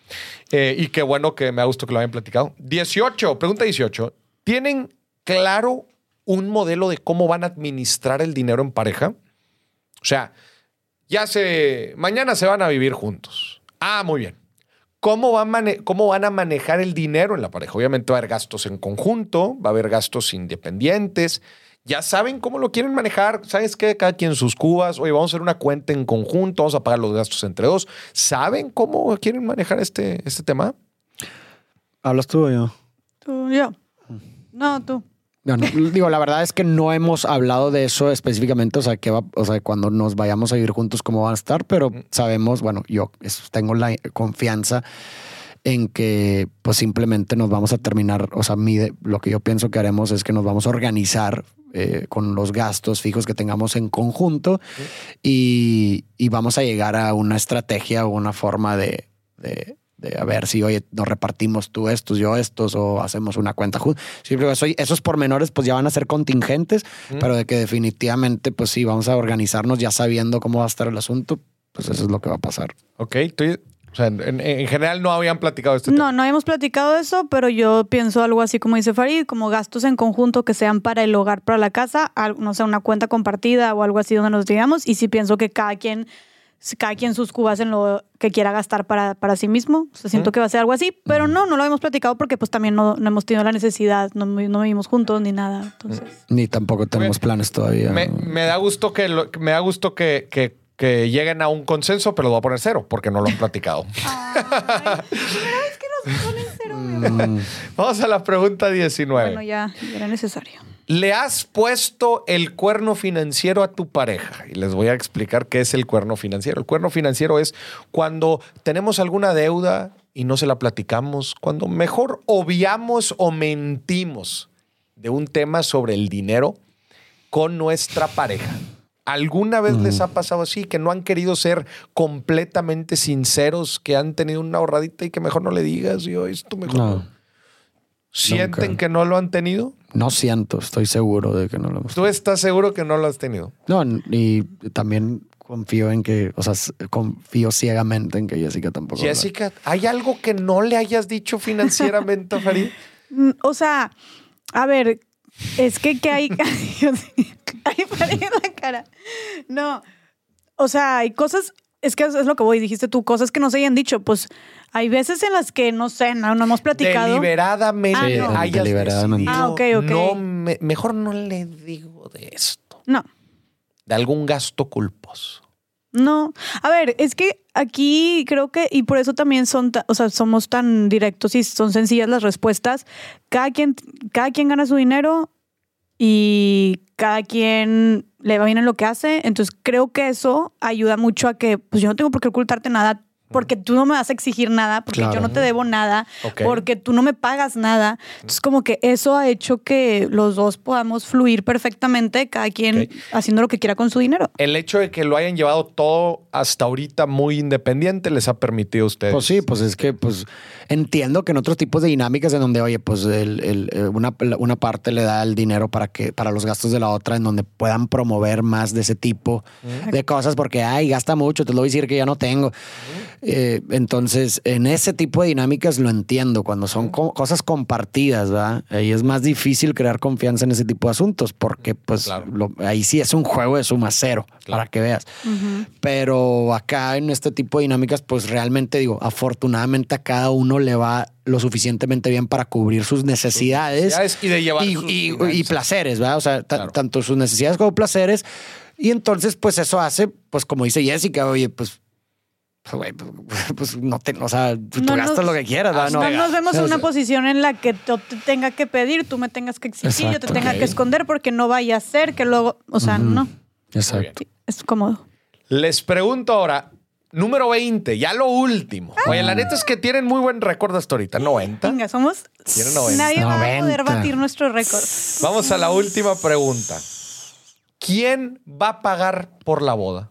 Eh, y qué bueno que me ha gustado que lo hayan platicado. 18, pregunta 18. ¿Tienen claro un modelo de cómo van a administrar el dinero en pareja? O sea, ya se, mañana se van a vivir juntos. Ah, muy bien. ¿Cómo, va ¿Cómo van a manejar el dinero en la pareja? Obviamente va a haber gastos en conjunto, va a haber gastos independientes. Ya saben cómo lo quieren manejar. ¿Sabes qué? Cada quien sus cubas. Oye, vamos a hacer una cuenta en conjunto, vamos a pagar los gastos entre dos. ¿Saben cómo quieren manejar este, este tema? ¿Hablas tú o yo? Tú, yo. No, tú. Bueno, digo, la verdad es que no hemos hablado de eso específicamente, o sea, que va, o sea, cuando nos vayamos a vivir juntos cómo van a estar, pero sabemos, bueno, yo tengo la confianza en que pues simplemente nos vamos a terminar, o sea, mi lo que yo pienso que haremos es que nos vamos a organizar eh, con los gastos fijos que tengamos en conjunto y, y vamos a llegar a una estrategia o una forma de, de, de a ver si, oye, nos repartimos tú estos, yo estos, o hacemos una cuenta juntos. Eso, esos pormenores pues ya van a ser contingentes, pero de que definitivamente pues sí, vamos a organizarnos ya sabiendo cómo va a estar el asunto, pues eso es lo que va a pasar. Ok, tú- o sea, en, en general no habían platicado este tema. No, no habíamos platicado eso, pero yo pienso algo así como dice Farid, como gastos en conjunto que sean para el hogar, para la casa, al- no sé, una cuenta compartida o algo así donde nos digamos. Y sí pienso que cada quien, cada quien sus cubas en lo que quiera gastar para, para sí mismo. O sea, siento que va a ser algo así, pero no, no lo habíamos platicado porque pues también no, no hemos tenido la necesidad, no, no vivimos juntos ni nada. Entonces, Ni tampoco tenemos planes todavía. Me, me da gusto que lo- me da gusto que, que que lleguen a un consenso, pero lo voy a poner cero porque no lo han platicado. Ay, primera vez que nos ponen cero. Mm, Vamos a la pregunta 19. Bueno, ya era necesario. ¿Le has puesto el cuerno financiero a tu pareja? Y les voy a explicar qué es el cuerno financiero. El cuerno financiero es cuando tenemos alguna deuda y no se la platicamos, cuando mejor obviamos o mentimos de un tema sobre el dinero con nuestra pareja. ¿Alguna vez les ha pasado así, que no han querido ser completamente sinceros, que han tenido una ahorradita y que mejor no le digas, yo esto mejor no? ¿Sienten nunca. que no lo han tenido? no siento, estoy seguro de que no lo hemos ¿Tú estás seguro que no lo has tenido? No, y también confío en que, o sea, confío ciegamente en que Jessica tampoco. lo- Jessica, ¿hay algo que no le hayas dicho financieramente a Farid? Mm, O sea, a ver, es que, que hay. Ay, Dios mío, Ay, paré en la cara. No. O sea, hay cosas. Es que es lo que voy, dijiste tú, cosas que no se hayan dicho. Pues hay veces en las que, no sé, no, no hemos platicado. Deliberadamente Ah, no. hayas Deliberadamente. decidido, Ah, ok, ok. No, me- mejor no le digo de esto. No. De algún gasto culposo. No, a ver, es que aquí creo que, y por eso también son, o sea, somos tan directos y son sencillas las respuestas. Cada quien, cada quien gana su dinero y cada quien le va bien en lo que hace. Entonces creo que eso ayuda mucho a que, pues yo no tengo por qué ocultarte nada. Porque tú no me vas a exigir nada, porque Claro. yo no te debo nada, porque tú no me pagas nada. Entonces, como que eso ha hecho que los dos podamos fluir perfectamente, cada quien haciendo lo que quiera con su dinero. El hecho de que lo hayan llevado todo hasta ahorita muy independiente les ha permitido a ustedes. Pues sí, pues es que pues entiendo que en otros tipos de dinámicas en donde, oye, pues el- el, eh, una, una parte le da el dinero para que para los gastos de la otra, en donde puedan promover más de ese tipo de cosas, porque ay, gasta mucho, te lo voy a decir que ya no tengo. Eh, entonces, en ese tipo de dinámicas lo entiendo. Cuando son co- cosas compartidas, ¿verdad? Ahí es más difícil crear confianza en ese tipo de asuntos, porque pues Claro. lo- ahí sí es un juego de suma cero, para que veas. Pero acá en este tipo de dinámicas, pues realmente digo, afortunadamente a cada uno le va lo suficientemente bien para cubrir sus necesidades, necesidades y de llevar y, sus y- y placeres, ¿verdad? O sea, Claro. tanto sus necesidades como placeres. Y entonces, pues eso hace, pues como dice Jessica, oye, pues, pues, güey, pues, pues, no te, o sea, tú No gastas nos- lo que quieras, ¿verdad? No nos vemos en una posición en la que yo te tenga que pedir, tú me tengas que exigir, yo te Exacto. tenga Ok. que esconder porque no vaya a ser que luego, o sea, no, Exacto. Es cómodo. Les pregunto ahora, número 20, ya lo último. Oye, la neta es que tienen muy buen récord hasta ahorita, 90. Venga, somos... Tiene 90. Nadie va a poder 90. batir nuestro récord. Vamos a la última pregunta. ¿Quién va a pagar por la boda?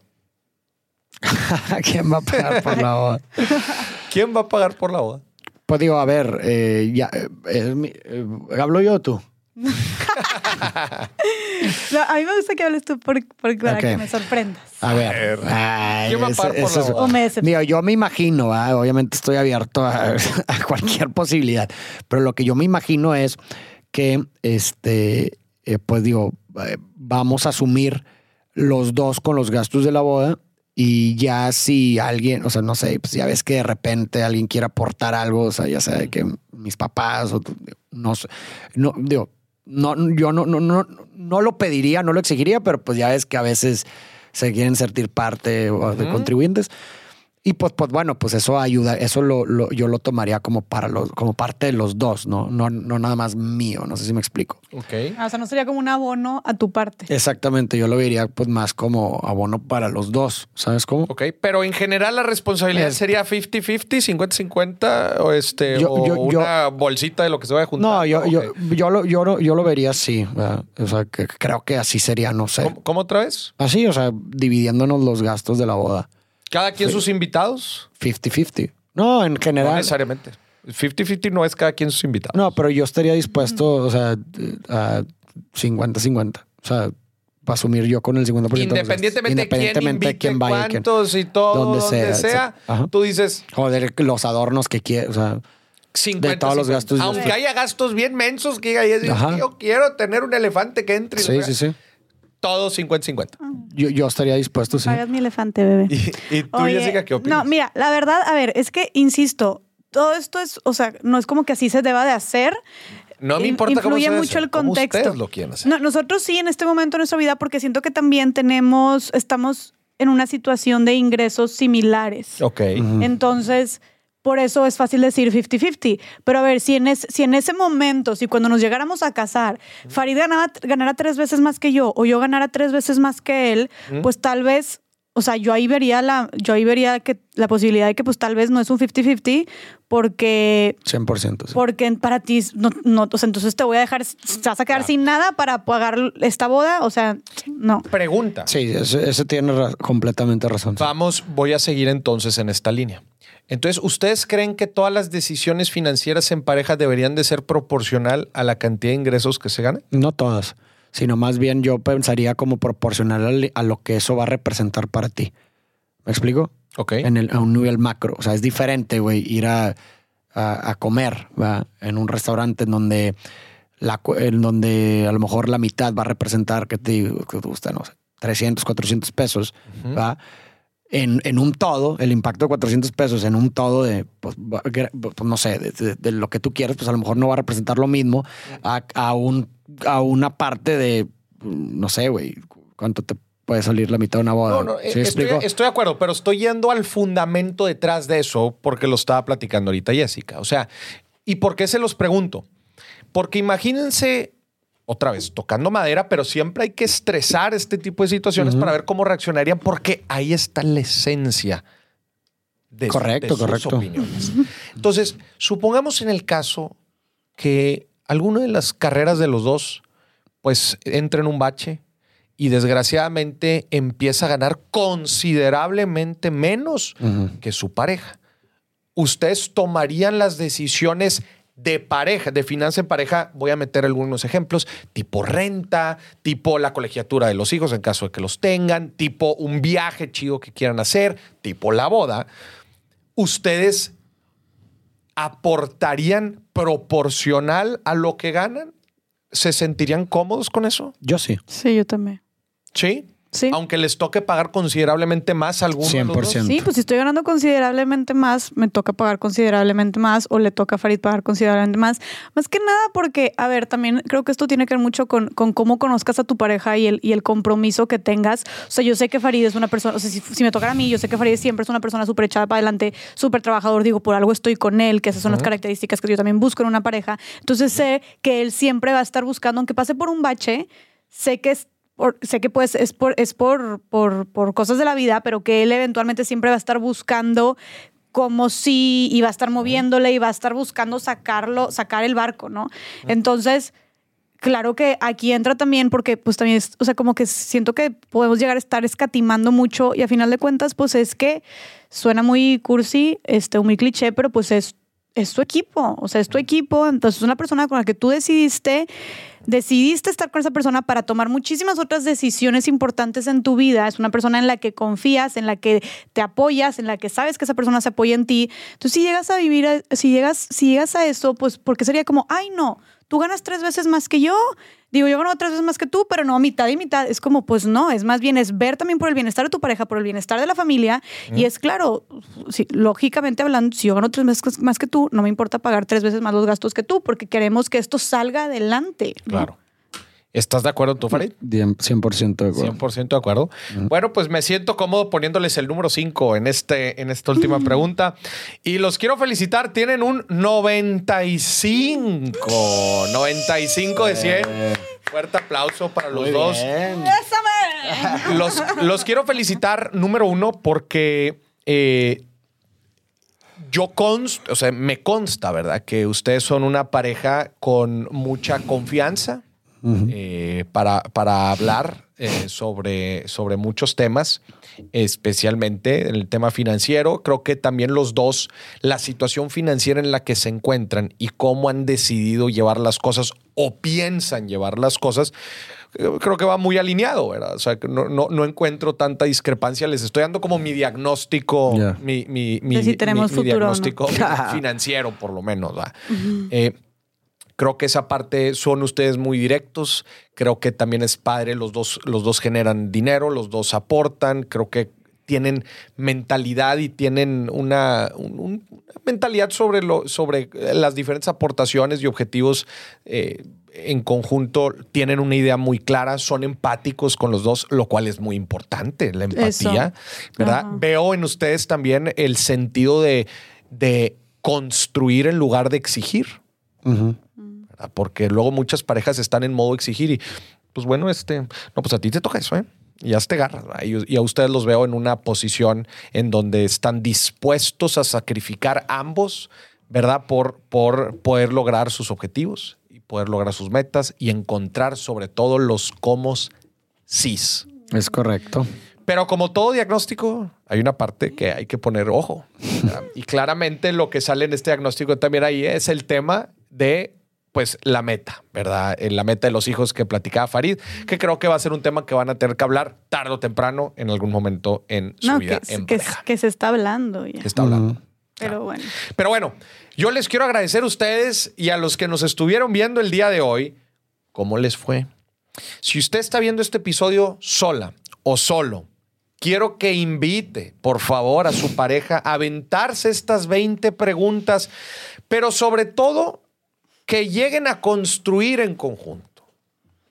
¿Quién va a pagar por la boda? ¿Quién va a pagar por la boda? Pues digo, a ver, eh, ya, eh, eh, ¿hablo yo o tú? No, a mí me gusta que hables tú por, por- para que me sorprendas. A ver. Yo me imagino, ¿verdad? obviamente estoy abierto a, a cualquier posibilidad, pero lo que yo me imagino es que, este, eh, pues digo, eh, vamos a asumir los dos con los gastos de la boda y ya si alguien, o sea, no sé, pues ya ves que de repente alguien quiere aportar algo, o sea, ya sea de que mis papás o no sé, no, digo, no, yo no, no, no, no lo pediría, no lo exigiría, pero pues ya ves que a veces se quieren sentir parte de contribuyentes. Y pues, pues bueno, pues eso ayuda, eso lo, lo- yo lo tomaría como para los, como parte de los dos, ¿no? No, no nada más mío, no sé si me explico. Ok. Ah, O sea, no sería como un abono a tu parte. Exactamente, yo lo vería pues más como abono para los dos, ¿sabes cómo? Ok, pero en general la responsabilidad Es- sería 50-50, 50-50 o, este, Yo- o yo- yo- una bolsita de lo que se vaya a juntar. No, yo, yo, yo, lo, yo, lo, yo lo vería así, ¿verdad? o sea, que creo que así sería, no sé. ¿Cómo, cómo otra vez? Así, o sea, dividiéndonos los gastos de la boda, ¿Cada quien sus invitados? 50-50. No, en No general. necesariamente. 50-50 no es cada quien sus invitados. No, pero yo estaría dispuesto, o sea, a 50-50. O sea, para asumir yo con el 50% de los gastos. Independientemente, de quién invite, quién vaya, quién- cuántos y todo, donde donde, sea, tú dices Joder, los adornos que quiere, o sea, 50, De todos los 50. gastos. Aunque haya gastos bien mensos que diga, "Es- Ajá. yo quiero tener un elefante que entre. y sí, lo sí, sí. Todo 50-50. Yo, yo estaría dispuesto, sí. Pagas mi elefante, bebé. ¿Y, y tú, Oye, Jessica, qué opinas? No, mira, la verdad, a ver, es que, insisto, todo esto es, o sea, no es como que así se deba de hacer. No me importa cómo influye se mucho hace, el cómo contexto. ustedes lo quieren hacer. No, nosotros sí en este momento de nuestra vida, porque siento que también tenemos, estamos en una situación de ingresos similares. Ok. Entonces, por eso es fácil decir 50-50. Pero a ver, si en, es- si en ese momento, si cuando nos llegáramos a casar, Farid ganara, ganara tres veces más que yo o yo ganara tres veces más que él, pues tal vez, o sea, yo ahí vería la, yo ahí vería que la posibilidad de que pues tal vez no es un 50-50 porque 100%. sí. porque para ti no, no, o sea, entonces te voy a dejar, te vas a quedar sin nada para pagar esta boda, o sea, no. Pregunta. Sí, eso, eso tiene ra- completamente razón. sí. Vamos, voy a seguir entonces en esta línea. Entonces, ¿ustedes creen que todas las decisiones financieras en pareja deberían de ser proporcional a la cantidad de ingresos que se ganan? No todas, sino más bien yo pensaría como proporcional al- a lo que eso va a representar para ti. ¿Me explico? Ok. En el, a un nivel macro. O sea, es diferente, güey, ir a, a- a comer ¿va? en un restaurante en donde, la, cu- en donde a lo mejor la mitad va a representar, que te que te gusta, no sé, 300, 400 pesos, ¿va? En, en un todo, el impacto de 400 pesos en un todo de, pues, que- pues, no sé, de, de- de lo que tú quieres, pues a lo mejor no va a representar lo mismo a, a, un, a una parte de, no sé, güey, cuánto te puede salir la mitad de una boda. No, no, ¿Sí me estoy, estoy de acuerdo, pero estoy yendo al fundamento detrás de eso porque lo estaba platicando ahorita Jessica. O sea, ¿y por qué se los pregunto? Porque imagínense, otra vez, tocando madera, pero siempre hay que estresar este tipo de situaciones para ver cómo reaccionarían, porque ahí está la esencia de, Correcto, de sus correcto. opiniones. Entonces, supongamos en el caso que alguna de las carreras de los dos, pues, entra en un bache y desgraciadamente empieza a ganar considerablemente menos que su pareja. ¿Ustedes tomarían las decisiones de pareja, de finanza en pareja? Voy a meter algunos ejemplos, tipo renta, tipo la colegiatura de los hijos en caso de que los tengan, tipo un viaje chido que quieran hacer, tipo la boda. ¿Ustedes aportarían proporcional a lo que ganan? ¿Se sentirían cómodos con eso? Yo sí. Sí, yo también. Sí. Sí. Aunque les toque pagar considerablemente más a alguno de los dos. 100%. Sí, pues si estoy ganando considerablemente más, me toca pagar considerablemente más o le toca a Farid pagar considerablemente más. Más que nada porque, a ver, también creo que esto tiene que ver mucho con, con cómo conozcas a tu pareja y el, y el compromiso que tengas. O sea, yo sé que Farid es una persona, o sea, si, si me tocara a mí, yo sé que Farid siempre es una persona súper echada para adelante, súper trabajador, digo, por algo estoy con él, que esas son las características que yo también busco en una pareja. Entonces sé que él siempre va a estar buscando, aunque pase por un bache, sé que es por- sé que pues es por es por, por por cosas de la vida, pero que él eventualmente siempre va a estar buscando como si iba a estar moviéndole y va a estar buscando sacarlo, sacar el barco, ¿no? Entonces, claro que aquí entra también porque pues también es, o sea, como que siento que podemos llegar a estar escatimando mucho y a final de cuentas pues es que suena muy cursi, este, muy cliché, pero pues es es tu equipo, o sea, es tu equipo, entonces es una persona con la que tú decidiste, decidiste estar con esa persona para tomar muchísimas otras decisiones importantes en tu vida, es una persona en la que confías, en la que te apoyas, en la que sabes que esa persona se apoya en ti. Entonces, si llegas a vivir, a- si llegas, si llegas a eso, pues porque sería como, ay, no, tú ganas tres veces más que yo. Digo, yo gano tres veces más que tú, pero no, mitad y mitad. Es como, pues no, es más bien es ver también por el bienestar de tu pareja, por el bienestar de la familia. Y es claro, lógicamente hablando, si yo gano tres veces más que tú, no me importa pagar tres veces más los gastos que tú, porque queremos que esto salga adelante. ¿no? Claro. ¿Estás de acuerdo tú, Farid? 100% de acuerdo. 100% de acuerdo. Bueno, pues me siento cómodo poniéndoles el número 5 en, este, en esta última pregunta. Y los quiero felicitar. Tienen un 95. 95 de 100. Fuerte aplauso para los dos. ¡Bésame! Los, los quiero felicitar, número uno, porque eh, yo const, o sea, me consta, ¿verdad? Que ustedes son una pareja con mucha confianza eh, para, para hablar eh, sobre, sobre muchos temas, especialmente en el tema financiero. Creo que también los dos, la situación financiera en la que se encuentran y cómo han decidido llevar las cosas o piensan llevar las cosas, eh, creo que va muy alineado, ¿verdad? O sea, que no, no, no encuentro tanta discrepancia. Les estoy dando como mi diagnóstico, Ya. mi, mi, si tenemos mi- mi futuro no. diagnóstico financiero, por lo menos. Eh, Creo que esa parte son ustedes muy directos. Creo que también es padre. Los dos, los dos generan dinero, los dos aportan. Creo que tienen mentalidad y tienen una, un- un- una mentalidad sobre, lo, sobre las diferentes aportaciones y objetivos eh, en conjunto tienen una idea muy clara, son empáticos con los dos, lo cual es muy importante, la empatía, ¿verdad? Veo en ustedes también el sentido de, de construir en lugar de exigir. Porque luego muchas parejas están en modo exigir y, pues bueno, este, no, pues a ti te toca eso, ¿eh? Y ya te agarras. Y, a ustedes los veo en una posición en donde están dispuestos a sacrificar ambos, ¿verdad? Por, por poder lograr sus objetivos y poder lograr sus metas y encontrar sobre todo los cómo sís. Es correcto. Pero como todo diagnóstico, hay una parte que hay que poner ojo. y claramente lo que sale en este diagnóstico también ahí es el tema de pues la meta, ¿verdad? En la meta de los hijos que platicaba Farid, que creo que va a ser un tema que van a tener que hablar tarde o temprano en algún momento en su vida que, en que, que, se está hablando ya. Se está hablando. Pero bueno. Pero bueno, yo les quiero agradecer a ustedes y a los que nos estuvieron viendo el día de hoy, ¿cómo les fue? Si usted está viendo este episodio sola o solo, quiero que invite, por favor, a su pareja a aventarse estas 20 preguntas, pero sobre todo que lleguen a construir en conjunto,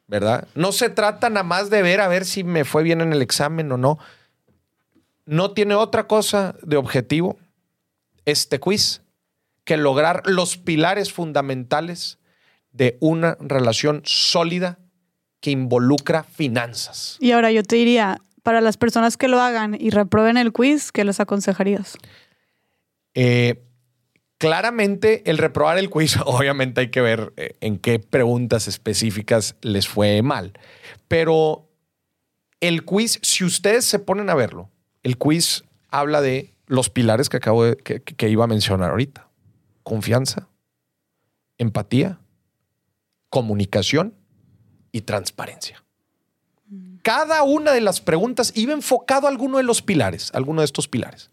¿verdad? No se trata nada más de ver a ver si me fue bien en el examen o no. No tiene otra cosa de objetivo este quiz que lograr los pilares fundamentales de una relación sólida que involucra finanzas. Y ahora yo te diría, para las personas que lo hagan y reprueben el quiz, ¿qué les aconsejarías? Eh, Claramente, el reprobar el quiz, obviamente hay que ver eh, en qué preguntas específicas les fue mal. Pero el quiz, si ustedes se ponen a verlo, el quiz habla de los pilares que acabo de, que, iba a mencionar ahorita. Confianza, empatía, comunicación y transparencia. Cada una de las preguntas iba enfocado a alguno de los pilares, alguno de estos pilares.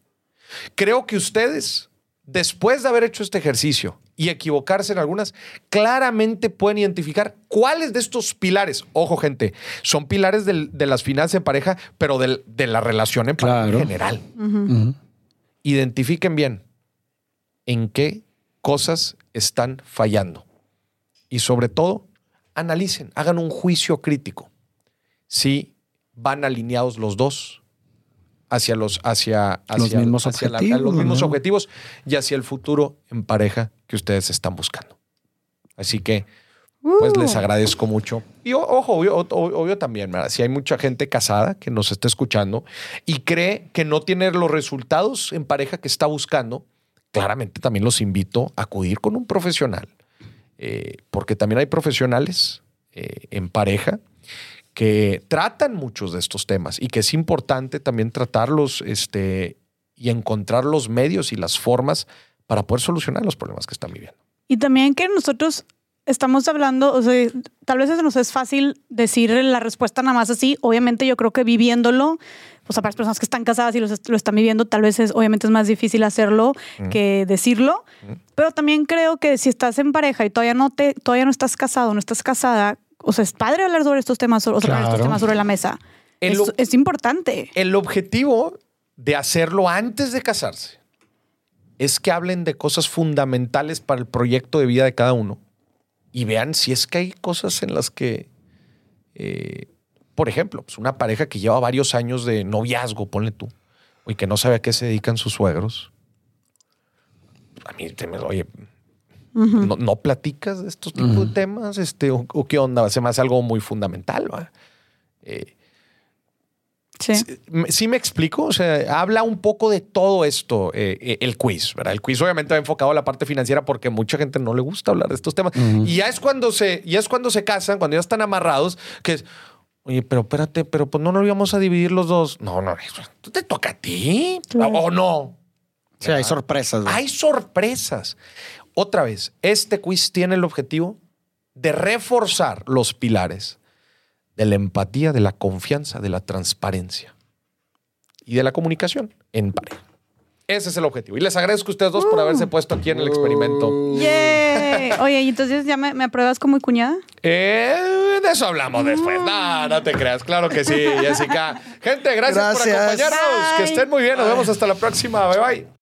Creo que ustedes después de haber hecho este ejercicio y equivocarse en algunas, claramente pueden identificar cuáles de estos pilares, ojo gente, son pilares de las finanzas de pareja, pero de la relación en general. Identifiquen bien en qué cosas están fallando. Y sobre todo, analicen, hagan un juicio crítico. Si van alineados los dos, hacia los, hacia, los mismos, objetivos, los mismos objetivos y hacia el futuro en pareja que ustedes están buscando. Así que, pues les uh. agradezco mucho. Y ojo, obvio, también, si hay mucha gente casada que nos está escuchando y cree que no tiene los resultados en pareja que está buscando, claramente también los invito a acudir con un profesional. Eh, porque también hay profesionales eh, en pareja que tratan muchos de estos temas y que es importante también tratarlos este, y encontrar los medios y las formas para poder solucionar los problemas que están viviendo. Y también que nosotros estamos hablando, o sea, tal vez eso nos es fácil decir la respuesta nada más así. Obviamente yo creo que viviéndolo, pues para las personas que están casadas y lo están viviendo, tal vez es, obviamente es más difícil hacerlo que decirlo. Pero también creo que si estás en pareja y todavía no, te, todavía no estás casado, no estás casada, o sea, es padre hablar sobre estos temas, o estos temas sobre la mesa. Es, importante. El objetivo de hacerlo antes de casarse es que hablen de cosas fundamentales para el proyecto de vida de cada uno y vean si es que hay cosas en las que, eh, por ejemplo, pues una pareja que lleva varios años de noviazgo, ponle tú, y que no sabe a qué se dedican sus suegros. A mí, te no, platicas de estos tipos de temas? Este, o, qué onda? Se me hace algo muy fundamental. Eh, sí. sí. me explico. O sea, habla un poco de todo esto, eh, eh, el quiz, ¿verdad? El quiz obviamente va enfocado a la parte financiera porque mucha gente no le gusta hablar de estos temas. Y ya es cuando se, ya es cuando se casan, cuando ya están amarrados, que es, oye, pero espérate, pero pues no nos íbamos a dividir los dos. No, no, te toca a ti. O no. Sí, hay sorpresas. Hay sorpresas. Otra vez, este quiz tiene el objetivo de reforzar los pilares de la empatía, de la confianza, de la transparencia y de la comunicación en pareja. Ese es el objetivo. Y les agradezco a ustedes dos por haberse puesto aquí en el experimento. Oye, ¿y entonces ya me, apruebas como cuñada? Eh, de eso hablamos después. No, no te creas. Claro que sí, Jessica. Gente, gracias, por acompañarnos. Que estén muy bien. Nos vemos hasta la próxima. Bye, bye.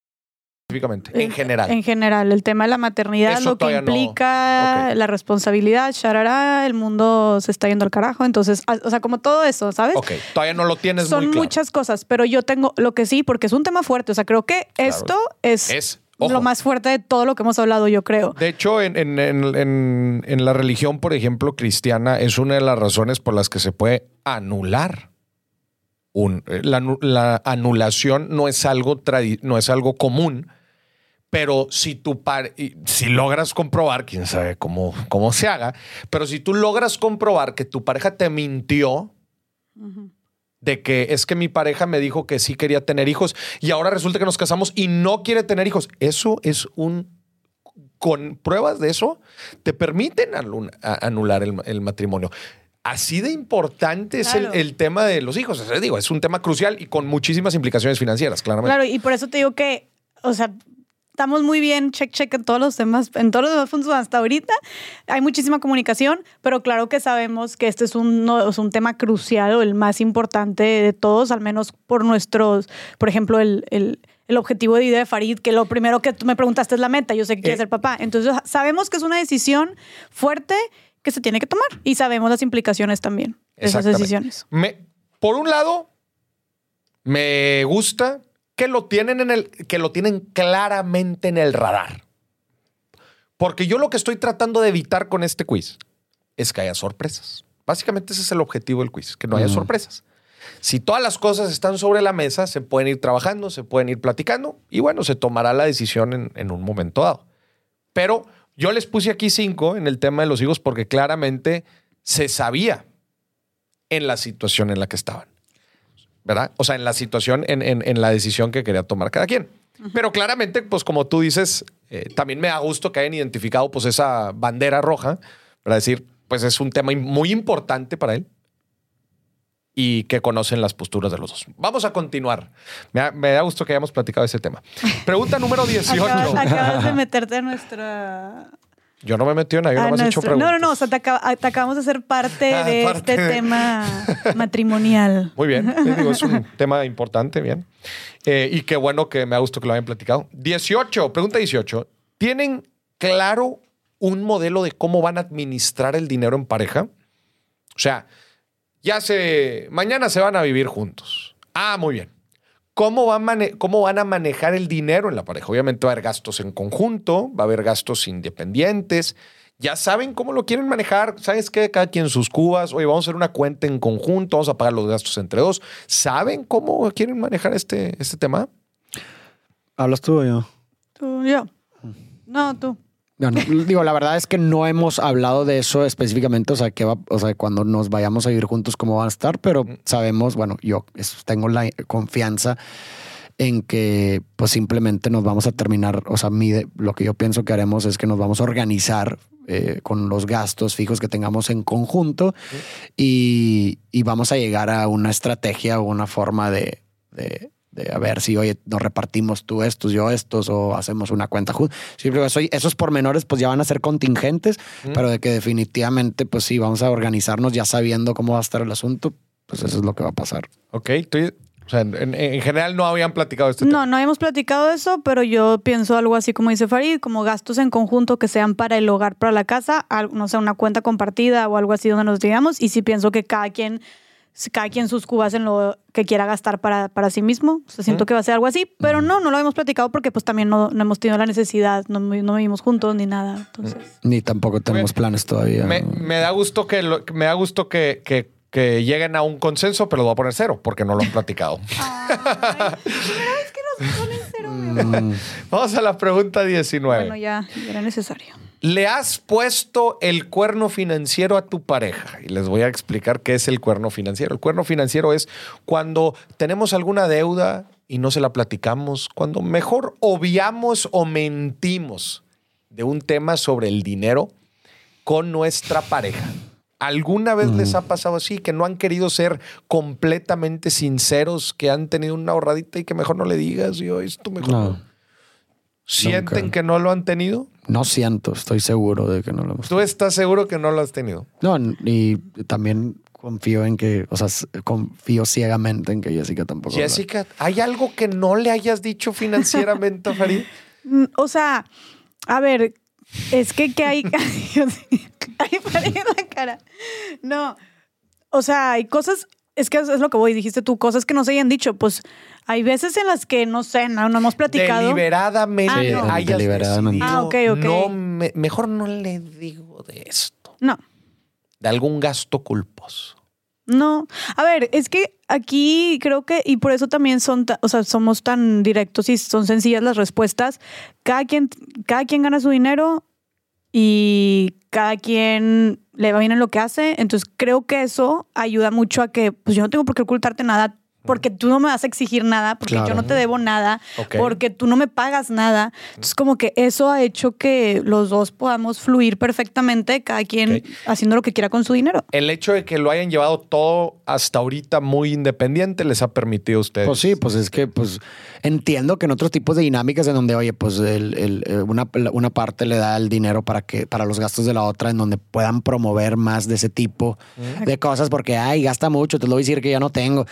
Específicamente, en general. En general, el tema de la maternidad, Eso lo que no- implica, la responsabilidad, sharara, el mundo se está yendo al carajo. Entonces, a- o sea, como todo eso, ¿sabes? ok, todavía no lo tienes Son muy claro. muchas cosas, pero yo tengo lo que sí, porque es un tema fuerte. O sea, creo que esto es, Es, ojo. lo más fuerte de todo lo que hemos hablado, yo creo. De hecho, en, en- en- la religión, por ejemplo, cristiana, es una de las razones por las que se puede anular. Un, eh, la, anu- la anulación no es algo no es algo común, pero si tu par- y si logras comprobar, quién sabe cómo, cómo se haga, pero si tú logras comprobar que tu pareja te mintió de que es que mi pareja me dijo que sí quería tener hijos y ahora resulta que nos casamos y no quiere tener hijos, eso es un con pruebas de eso, te permiten anular el, el matrimonio. Así de importante es el, tema de los hijos. O sea, digo, es un tema crucial y con muchísimas implicaciones financieras, claramente. Claro, y por eso te digo que, o sea, estamos muy bien, check, check en todos los temas, en todos los demás puntos hasta ahorita. Hay muchísima comunicación, pero claro que sabemos que este es un, no, es un tema crucial o el más importante de todos, al menos por nuestros, por ejemplo, el, el- el objetivo de vida de Farid, que lo primero que tú me preguntaste es la meta, yo sé que quiere Eh. ser papá. Entonces sabemos que es una decisión fuerte que se tiene que tomar y sabemos las implicaciones también de esas decisiones. Me, por un lado, me gusta que lo tienen en el, que lo tienen claramente en el radar. Porque yo lo que estoy tratando de evitar con este quiz es que haya sorpresas. Básicamente ese es el objetivo del quiz, que no haya sorpresas. Si todas las cosas están sobre la mesa, se pueden ir trabajando, se pueden ir platicando y bueno, se tomará la decisión en, en un momento dado. Pero yo les puse aquí cinco en el tema de los hijos porque claramente se sabía en la situación en la que estaban. ¿Verdad? O sea, en la situación, en, en- en la decisión que quería tomar cada quien. Pero claramente, pues como tú dices, eh, también me da gusto que hayan identificado pues esa bandera roja para decir, pues es un tema muy importante para él y que conocen las posturas de los dos. Vamos a continuar. Me da, me da gusto que hayamos platicado ese tema. Pregunta número 18. Acabas, acabas de meterte en nuestra Yo no me he metido en nadie, a no me has hecho preguntas. No, no, no, o sea, te, acaba- te acabamos de ser parte Ah, de parte este de- tema matrimonial. Muy bien, te digo, es un tema importante, bien. Eh, y qué bueno que me ha gustado que lo hayan platicado. 18, pregunta 18. ¿Tienen claro un modelo de cómo van a administrar el dinero en pareja? O sea, ya se, mañana se van a vivir juntos. Ah, muy bien. ¿Cómo, va ¿Cómo van a manejar el dinero en la pareja? Obviamente va a haber gastos en conjunto, va a haber gastos independientes. Ya saben cómo lo quieren manejar. ¿Sabes qué? Cada quien sus cubas. Oye, vamos a hacer una cuenta en conjunto, vamos a pagar los gastos entre dos. ¿Saben cómo quieren manejar este, este tema? ¿Hablas tú o yo? Tú, yo. No, tú. No, no, digo, la verdad es que no hemos hablado de eso específicamente, o sea, que va, o sea, cuando nos vayamos a vivir juntos cómo van a estar, pero sabemos, bueno, yo tengo la confianza en que pues simplemente nos vamos a terminar, o sea, mi lo que yo pienso que haremos es que nos vamos a organizar eh, con los gastos fijos que tengamos en conjunto y, y vamos a llegar a una estrategia o una forma de, de, de a ver si, oye, nos repartimos tú estos, yo estos, o hacemos una cuenta juntos. Siempre eso, esos pormenores pues ya van a ser contingentes, pero de que definitivamente pues sí, vamos a organizarnos ya sabiendo cómo va a estar el asunto, pues eso es lo que va a pasar. Ok, tú- o sea, en, en general no habían platicado este tema. No, no habíamos platicado eso, pero yo pienso algo así como dice Farid, como gastos en conjunto que sean para el hogar, para la casa, al- no sé, una cuenta compartida o algo así donde nos digamos. Y sí pienso que cada quien, cada quien sus cubas en lo que quiera gastar para, para sí mismo. O sea, siento que va a ser algo así, pero no, no lo habíamos platicado porque pues también no, no hemos tenido la necesidad, no, no vivimos juntos ni nada. Entonces, Ni tampoco tenemos planes todavía. Me, me da gusto que lo- me da gusto que, que- que lleguen a un consenso, pero lo voy a poner cero porque no lo han platicado. es que nos ponen cero. Mm, Vamos a la pregunta 19. Bueno, ya era necesario. ¿Le has puesto el cuerno financiero a tu pareja? Y les voy a explicar qué es el cuerno financiero. El cuerno financiero es cuando tenemos alguna deuda y no se la platicamos, cuando mejor obviamos o mentimos de un tema sobre el dinero con nuestra pareja. ¿Alguna vez les ha pasado así, que no han querido ser completamente sinceros, que han tenido una ahorradita y que mejor no le digas, yo esto mejor no? ¿Sienten Nunca. que no lo han tenido? no siento, estoy seguro de que no lo hemos ¿Tú estás seguro que no lo has tenido? No, y también confío en que, o sea, confío ciegamente en que Jessica tampoco. lo- Jessica, ¿hay algo que no le hayas dicho financieramente a Farid? Mm, O sea, a ver, es que, que hay. Ay, Dios mío. Ay, paré en la cara. No. O sea, hay cosas. Es que es lo que voy, dijiste tú, cosas que no se hayan dicho. Pues hay veces en las que, no sé, no, no hemos platicado. Deliberadamente Ah, no. hayas Deliberadamente. decidido, Ah, ok, ok. No, me- mejor no le digo de esto. No. De algún gasto culposo. No, a ver, es que aquí creo que, y por eso también son, o sea, somos tan directos y son sencillas las respuestas. Cada quien, cada quien gana su dinero y cada quien le va bien en lo que hace. Entonces creo que eso ayuda mucho a que, pues yo no tengo por qué ocultarte nada. Porque tú no me vas a exigir nada, porque Claro. yo no te debo nada, porque tú no me pagas nada. Entonces, como que eso ha hecho que los dos podamos fluir perfectamente, cada quien haciendo lo que quiera con su dinero. El hecho de que lo hayan llevado todo hasta ahorita muy independiente les ha permitido a ustedes. Pues sí, pues es que pues entiendo que en otros tipos de dinámicas en donde, oye, pues el- el, eh, una, una parte le da el dinero para que para los gastos de la otra, en donde puedan promover más de ese tipo de cosas, porque ay, gasta mucho, te lo voy a decir que ya no tengo.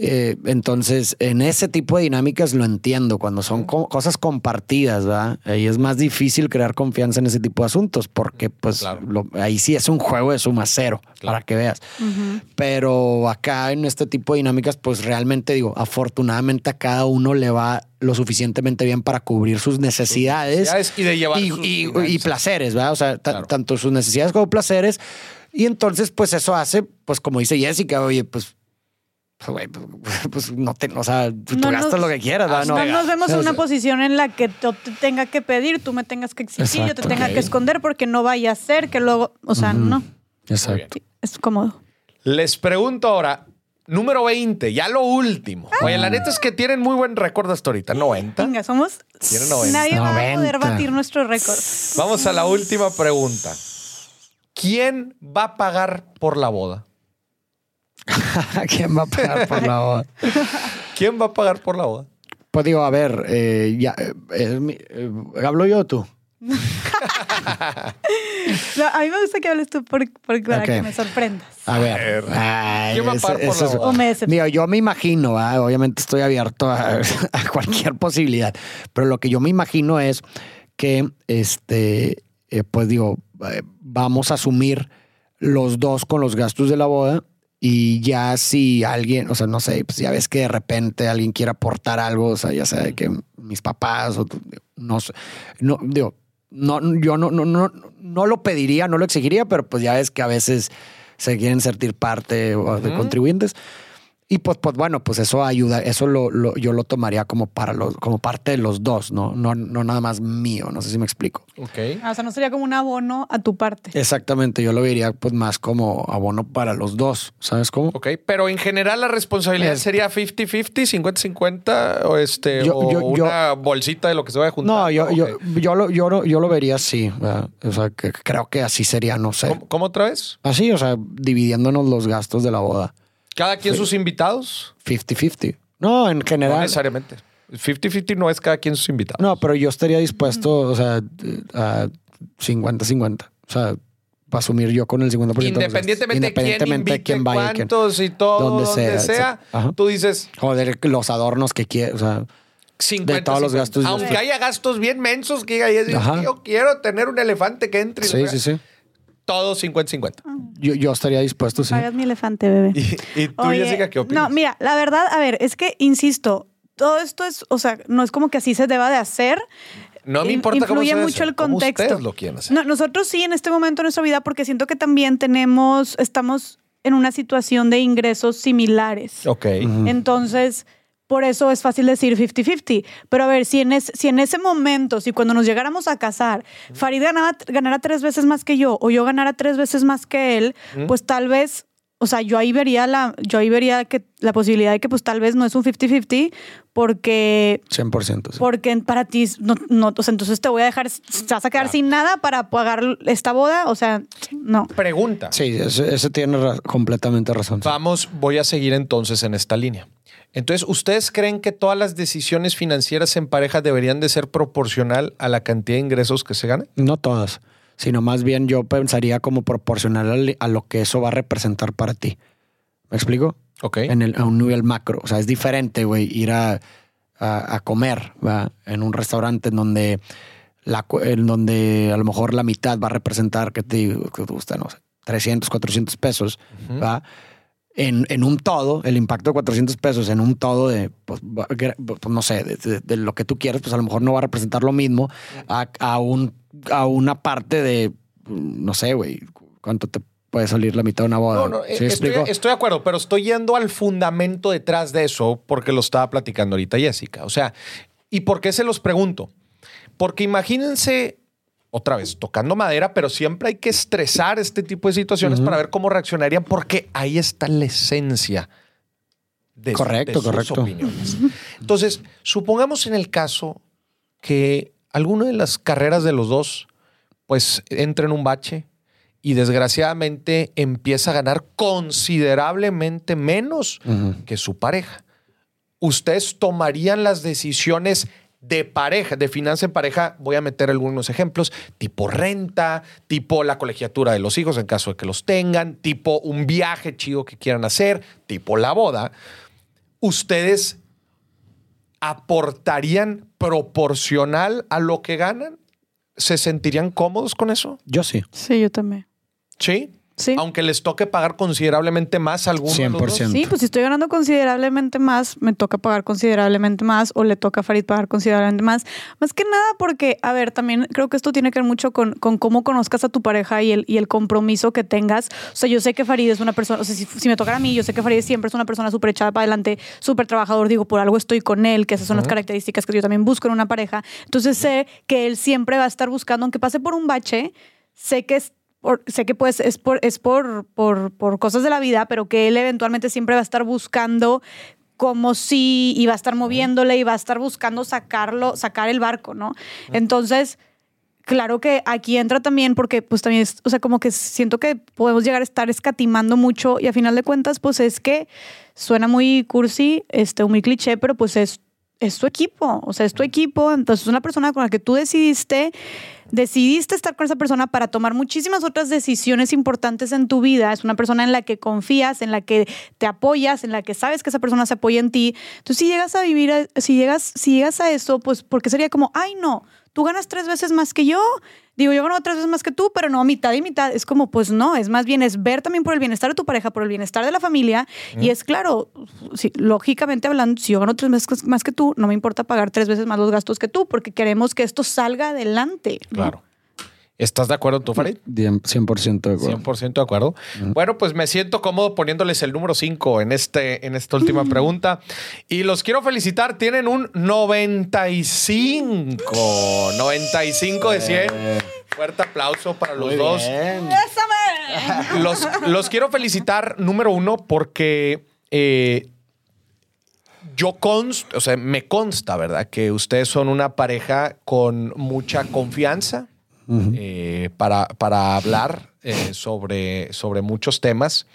Eh, entonces, en ese tipo de dinámicas lo entiendo. Cuando son co- cosas compartidas, ¿verdad? Ahí es más difícil crear confianza en ese tipo de asuntos, porque pues Claro. lo- ahí sí es un juego de suma cero, para que veas. Pero acá en este tipo de dinámicas, pues realmente digo, afortunadamente a cada uno le va lo suficientemente bien para cubrir sus necesidades, necesidades y de llevar y, sus y- finanzas. y placeres, ¿verdad? O sea, Claro. tanto sus necesidades como placeres. Y entonces, pues eso hace, pues como dice Jessica, oye, pues, pues, güey, pues, pues, no te, o sea, tú No gastas nos- lo que quieras, ¿verdad? No nos vemos en una posición en la que yo te tenga que pedir, tú me tengas que exigir, yo te tenga que esconder porque no vaya a ser que luego, o sea, no, Exacto. es cómodo. Les pregunto ahora, número 20, ya lo último. Oye, la neta es que tienen muy buen récord hasta ahorita, 90. Venga, somos... Tiene 90. Nadie va a poder 90. batir nuestro récord. Vamos a la última pregunta. ¿Quién va a pagar por la boda? ¿Quién va a pagar por la boda? ¿Quién va a pagar por la boda? Pues digo, a ver, eh, ya, eh, mi- eh, ¿hablo yo o tú? No, a mí me gusta que hables tú por, por- para que me sorprendas. A ver. Ay, ¿Quién va a pagar por la boda? O me decepciona. Digo, yo me imagino, ¿verdad? obviamente estoy abierto a, a cualquier posibilidad, pero lo que yo me imagino es que, este, eh, pues digo, eh, vamos a asumir los dos con los gastos de la boda y ya si alguien, o sea, no sé, pues ya ves que de repente alguien quiere aportar algo, o sea, ya sea de que mis papás o no sé, no, digo, no, yo no, no, no, no lo pediría, no lo exigiría, pero pues ya ves que a veces se quieren sentir parte o de contribuyentes. Y pues, pues bueno, pues eso ayuda, eso lo, lo- yo lo tomaría como para los, como parte de los dos, ¿no? No, no nada más mío, no sé si me explico. Ok. Ah, O sea, no sería como un abono a tu parte. Exactamente, yo lo vería pues más como abono para los dos, ¿sabes cómo? Ok, pero en general la responsabilidad Es- sería 50-50, 50-50 o, este, Yo- o yo- yo- una bolsita de lo que se vaya a juntar. No, yo, yo, yo, lo, yo, lo, yo lo vería así, ¿verdad? o sea, que creo que así sería, no sé. ¿Cómo, cómo otra vez? Así, o sea, dividiéndonos los gastos de la boda, ¿Cada quien sus invitados? 50-50. No, en No general. necesariamente. 50-50 no es cada quien sus invitados. No, pero yo estaría dispuesto, o sea, a 50-50. O sea, para asumir yo con el 50% de los gastos. Independientemente, de quién invite, de quién vaya. quién- cuántos y todo, donde donde, sea, tú dices Joder, los adornos que quiere, o sea, 50. De todos los 50. gastos. Aunque haya gastos bien mensos que diga, "Es- Ajá. yo quiero tener un elefante que entre. y sí, lo sí, sí. Todo 50-50. Yo, yo estaría dispuesto, sí. Pagas mi elefante, bebé. ¿Y, y tú, Oye, Jessica, qué opinas? No, mira, la verdad, a ver, es que, insisto, todo esto es, o sea, no es como que así se deba de hacer. No me importa cómo influye se mucho hace, el cómo contexto. ustedes lo quieren hacer. No, nosotros sí en este momento de nuestra vida, porque siento que también tenemos, estamos en una situación de ingresos similares. Ok. Entonces, por eso es fácil decir 50-50. Pero a ver, si en, es- si en ese momento, si cuando nos llegáramos a casar, Farid ganara, ganara tres veces más que yo o yo ganara tres veces más que él, pues tal vez, o sea, yo ahí vería la, yo ahí vería que la posibilidad de que pues tal vez no es un 50-50 porque 100%. sí. porque para ti no, no, o sea, entonces te voy a dejar, te vas a quedar sin nada para pagar esta boda, o sea, no. Pregunta. Sí, ese, ese tiene ra- completamente razón. sí. Vamos, voy a seguir entonces en esta línea. Entonces, ¿ustedes creen que todas las decisiones financieras en pareja deberían de ser proporcional a la cantidad de ingresos que se ganan? No todas. sino más bien yo pensaría como proporcional al- a lo que eso va a representar para ti. ¿Me explico? Ok. En el, a un nivel macro. O sea, es diferente, güey, ir a, a, a comer ¿va? en un restaurante en donde, la, cu- en donde a lo mejor la mitad va a representar, que te que te gusta, no sé, 300, 400 pesos, ¿va? En, en un todo, el impacto de 400 pesos en un todo de, pues, que- pues, no sé, de, de- de lo que tú quieres, pues a lo mejor no va a representar lo mismo a, a, un, a una parte de, no sé, güey, cuánto te puede salir la mitad de una boda. No, no, ¿Sí me estoy, estoy de acuerdo, pero estoy yendo al fundamento detrás de eso porque lo estaba platicando ahorita Jessica. O sea, ¿y por qué se los pregunto? Porque imagínense, otra vez, tocando madera, pero siempre hay que estresar este tipo de situaciones para ver cómo reaccionarían, porque ahí está la esencia de, Correcto, de sus correcto. opiniones. Entonces, supongamos en el caso que alguna de las carreras de los dos, pues, entra en un bache y desgraciadamente empieza a ganar considerablemente menos que su pareja. Ustedes tomarían las decisiones de pareja, de finanza en pareja, voy a meter algunos ejemplos, tipo renta, tipo la colegiatura de los hijos en caso de que los tengan, tipo un viaje chido que quieran hacer, tipo la boda. ¿Ustedes aportarían proporcional a lo que ganan? ¿Se sentirían cómodos con eso? Yo sí. Sí, yo también. Sí. Sí. Aunque les toque pagar considerablemente más a alguno de los dos. 100%. Sí, pues si estoy ganando considerablemente más, me toca pagar considerablemente más o le toca a Farid pagar considerablemente más. Más que nada porque, a ver, también creo que esto tiene que ver mucho con, con cómo conozcas a tu pareja y el, y el compromiso que tengas. O sea, yo sé que Farid es una persona, o sea, si, si me tocara a mí, yo sé que Farid siempre es una persona súper echada para adelante, súper trabajador, digo, por algo estoy con él, que esas son las características que yo también busco en una pareja. Entonces sé que él siempre va a estar buscando, aunque pase por un bache, sé que es por- sé que pues es por es por, por por cosas de la vida, pero que él eventualmente siempre va a estar buscando como si iba a estar moviéndole y va a estar buscando sacarlo, sacar el barco, ¿no? Entonces, claro que aquí entra también porque pues también es, o sea, como que siento que podemos llegar a estar escatimando mucho y a final de cuentas pues es que suena muy cursi, este, muy cliché, pero pues es es tu equipo, o sea, es tu equipo, entonces es una persona con la que tú decidiste, decidiste estar con esa persona para tomar muchísimas otras decisiones importantes en tu vida, es una persona en la que confías, en la que te apoyas, en la que sabes que esa persona se apoya en ti. Entonces, si llegas a vivir, si llegas, si llegas a eso, pues porque sería como, ay, no, tú ganas tres veces más que yo. Digo, yo gano tres veces más que tú, pero no, mitad y mitad. Es como, pues no, es más bien es ver también por el bienestar de tu pareja, por el bienestar de la familia. Y es claro, sí, lógicamente hablando, si yo gano tres veces más que tú, no me importa pagar tres veces más los gastos que tú, porque queremos que esto salga adelante. Claro. ¿Estás de acuerdo tú, Farid? 100% de acuerdo. 100% de acuerdo. Bueno, pues me siento cómodo poniéndoles el número 5 en, este, en esta última pregunta. Y los quiero felicitar. Tienen un 95. 95 de 100. Fuerte aplauso para los dos. ¡Bésame! Los, los quiero felicitar, número uno, porque eh, yo const, o sea, me consta, ¿verdad? Que ustedes son una pareja con mucha confianza eh, para, para hablar eh, sobre, sobre muchos temas,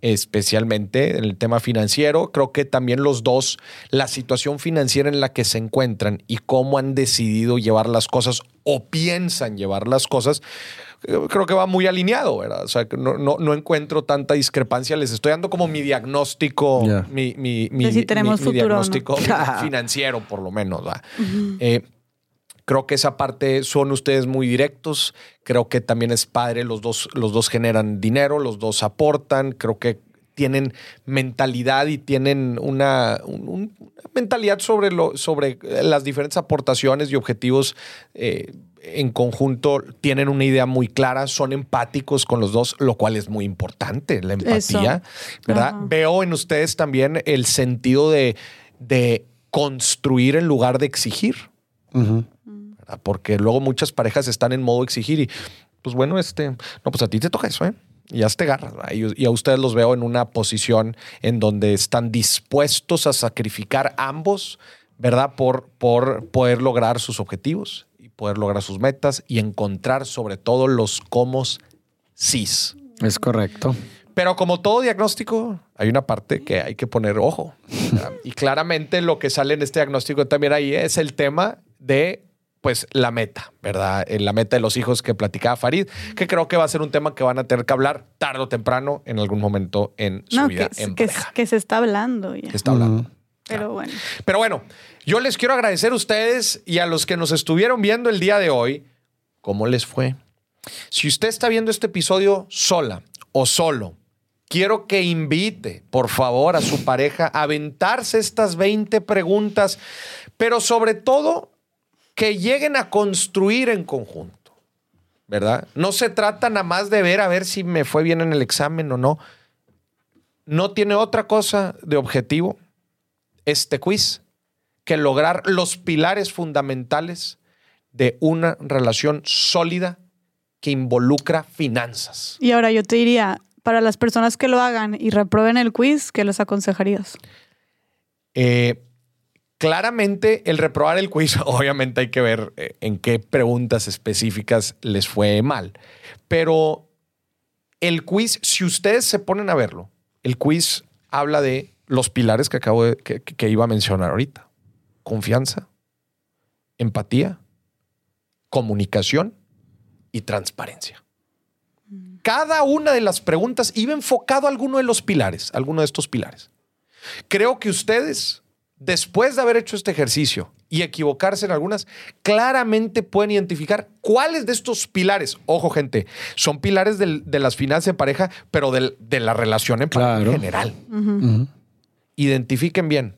especialmente en el tema financiero. Creo que también los dos, la situación financiera en la que se encuentran y cómo han decidido llevar las cosas o piensan llevar las cosas, eh, creo que va muy alineado, ¿verdad? O sea, que no, no, no encuentro tanta discrepancia. Les estoy dando como mi diagnóstico, mi, mi, mi, si tenemos mi- mi futuro no. diagnóstico financiero, por lo menos. ¿va? Eh, creo que esa parte son ustedes muy directos. Creo que también es padre. Los dos, los dos generan dinero, los dos aportan. Creo que tienen mentalidad y tienen una, un- un- una mentalidad sobre, lo, sobre las diferentes aportaciones y objetivos eh, en conjunto. Tienen una idea muy clara, son empáticos con los dos, lo cual es muy importante, la empatía, ¿verdad? Ajá. Veo en ustedes también el sentido de, de construir en lugar de exigir. Ujú. ¿Verdad? Porque luego muchas parejas están en modo exigir y, pues bueno, este, no, pues a ti te toca eso, ¿eh? Y ya te agarras. ¿verdad? Y, y a ustedes los veo en una posición en donde están dispuestos a sacrificar ambos, ¿verdad? Por, por poder lograr sus objetivos y poder lograr sus metas y encontrar sobre todo los cómo sís. Es correcto. Pero como todo diagnóstico, hay una parte que hay que poner ojo. ¿verdad? y claramente lo que sale en este diagnóstico también ahí es el tema de pues la meta, ¿verdad? Eh, La meta de los hijos que platicaba Farid, que creo que va a ser un tema que van a tener que hablar tarde o temprano en algún momento en su No, vida que, en que, pareja. que se está hablando ya. Que está hablando. Pero bueno. Pero bueno, yo les quiero agradecer a ustedes y a los que nos estuvieron viendo el día de hoy, ¿cómo les fue? Si usted está viendo este episodio sola o solo, quiero que invite, por favor, a su pareja a aventarse estas 20 preguntas, pero sobre todo que lleguen a construir en conjunto, ¿verdad? No se trata nada más de ver a ver si me fue bien en el examen o no. No tiene otra cosa de objetivo este quiz que lograr los pilares fundamentales de una relación sólida que involucra finanzas. Y ahora yo te diría, para las personas que lo hagan y reprueben el quiz, ¿qué les aconsejarías? Eh, claramente, el reprobar el quiz, obviamente hay que ver eh, en qué preguntas específicas les fue mal. Pero el quiz, si ustedes se ponen a verlo, el quiz habla de los pilares que acabo de, que, iba a mencionar ahorita. Confianza, empatía, comunicación y transparencia. Cada una de las preguntas iba enfocado a alguno de los pilares, alguno de estos pilares. Creo que ustedes, después de haber hecho este ejercicio y equivocarse en algunas, claramente pueden identificar cuáles de estos pilares, ojo gente, son pilares del- de las finanzas de pareja, pero del- de la relación en pareja en general. Identifiquen bien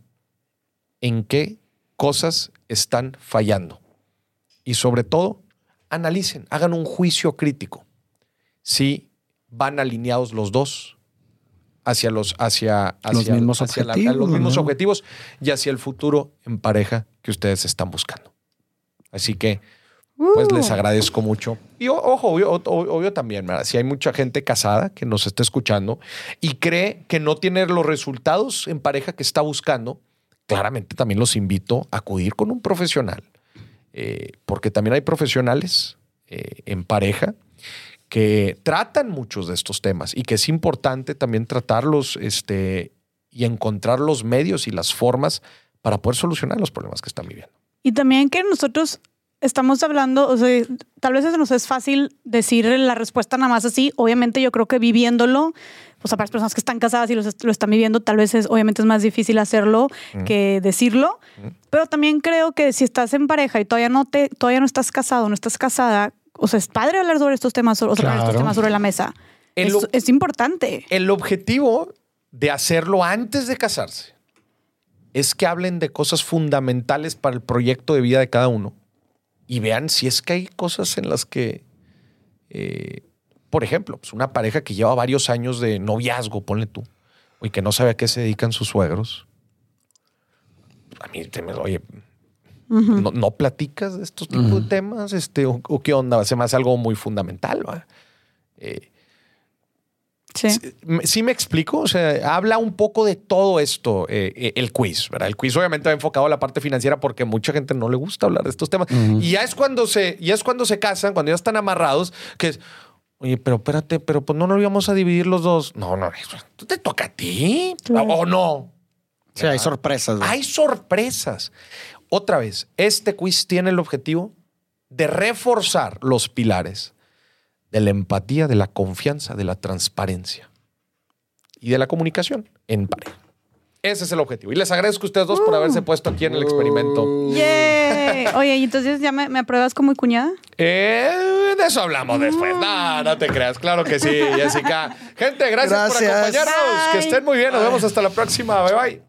en qué cosas están fallando. Y sobre todo, analicen, hagan un juicio crítico. Si van alineados los dos hacia los, hacia, Los mismos hacia la- objetivos, los mismos ¿no? objetivos y hacia el futuro en pareja que ustedes están buscando. Así que, pues les Uh. agradezco mucho. Y o- ojo, obvio, o- obvio también, ¿verdad? si hay mucha gente casada que nos está escuchando y cree que no tiene los resultados en pareja que está buscando, claramente también los invito a acudir con un profesional. Eh, porque también hay profesionales eh, en pareja que tratan muchos de estos temas y que es importante también tratarlos este, y encontrar los medios y las formas para poder solucionar los problemas que están viviendo. Y también que nosotros estamos hablando, o sea, tal vez eso nos es fácil decir la respuesta nada más así. Obviamente yo creo que viviéndolo, o sea, para las personas que están casadas y los lo están viviendo, tal vez es, obviamente es más difícil hacerlo que decirlo. Pero también creo que si estás en pareja y todavía no te, todavía no estás casado, no estás casada, o sea, es padre hablar sobre estos temas, o sea, poner estos temas sobre la mesa. El Es, importante. El objetivo de hacerlo antes de casarse es que hablen de cosas fundamentales para el proyecto de vida de cada uno y vean si es que hay cosas en las que, eh, por ejemplo, pues una pareja que lleva varios años de noviazgo, ponle tú, y que no sabe a qué se dedican sus suegros. A mí, te no, no platicas de estos tipos de temas? Este, o, o qué onda? Se me hace algo muy fundamental. ¿va? Eh, Sí. me- Sí me explico, o sea, habla un poco de todo esto, eh, eh, el quiz, ¿verdad? El quiz obviamente va enfocado a la parte financiera porque mucha gente no le gusta hablar de estos temas. Y ya es cuando se, ya es cuando se casan, cuando ya están amarrados, que es, oye, pero espérate, pero pues no nos íbamos a dividir los dos. No, no, eso te toca a ti, Claro. o no. Sí, hay sorpresas. ¿no? Hay sorpresas. Otra vez, este quiz tiene el objetivo de reforzar los pilares de la empatía, de la confianza, de la transparencia y de la comunicación en pareja. Ese es el objetivo. Y les agradezco a ustedes dos por haberse puesto aquí en el experimento. ¡Yay! Oye, ¿y entonces ya me, me apruebas como mi cuñada? Eh, de eso hablamos después. No, no te creas. Claro que sí, Jessica. Gente, gracias, por acompañarnos. Que estén muy bien. Nos vemos hasta la próxima. Bye bye.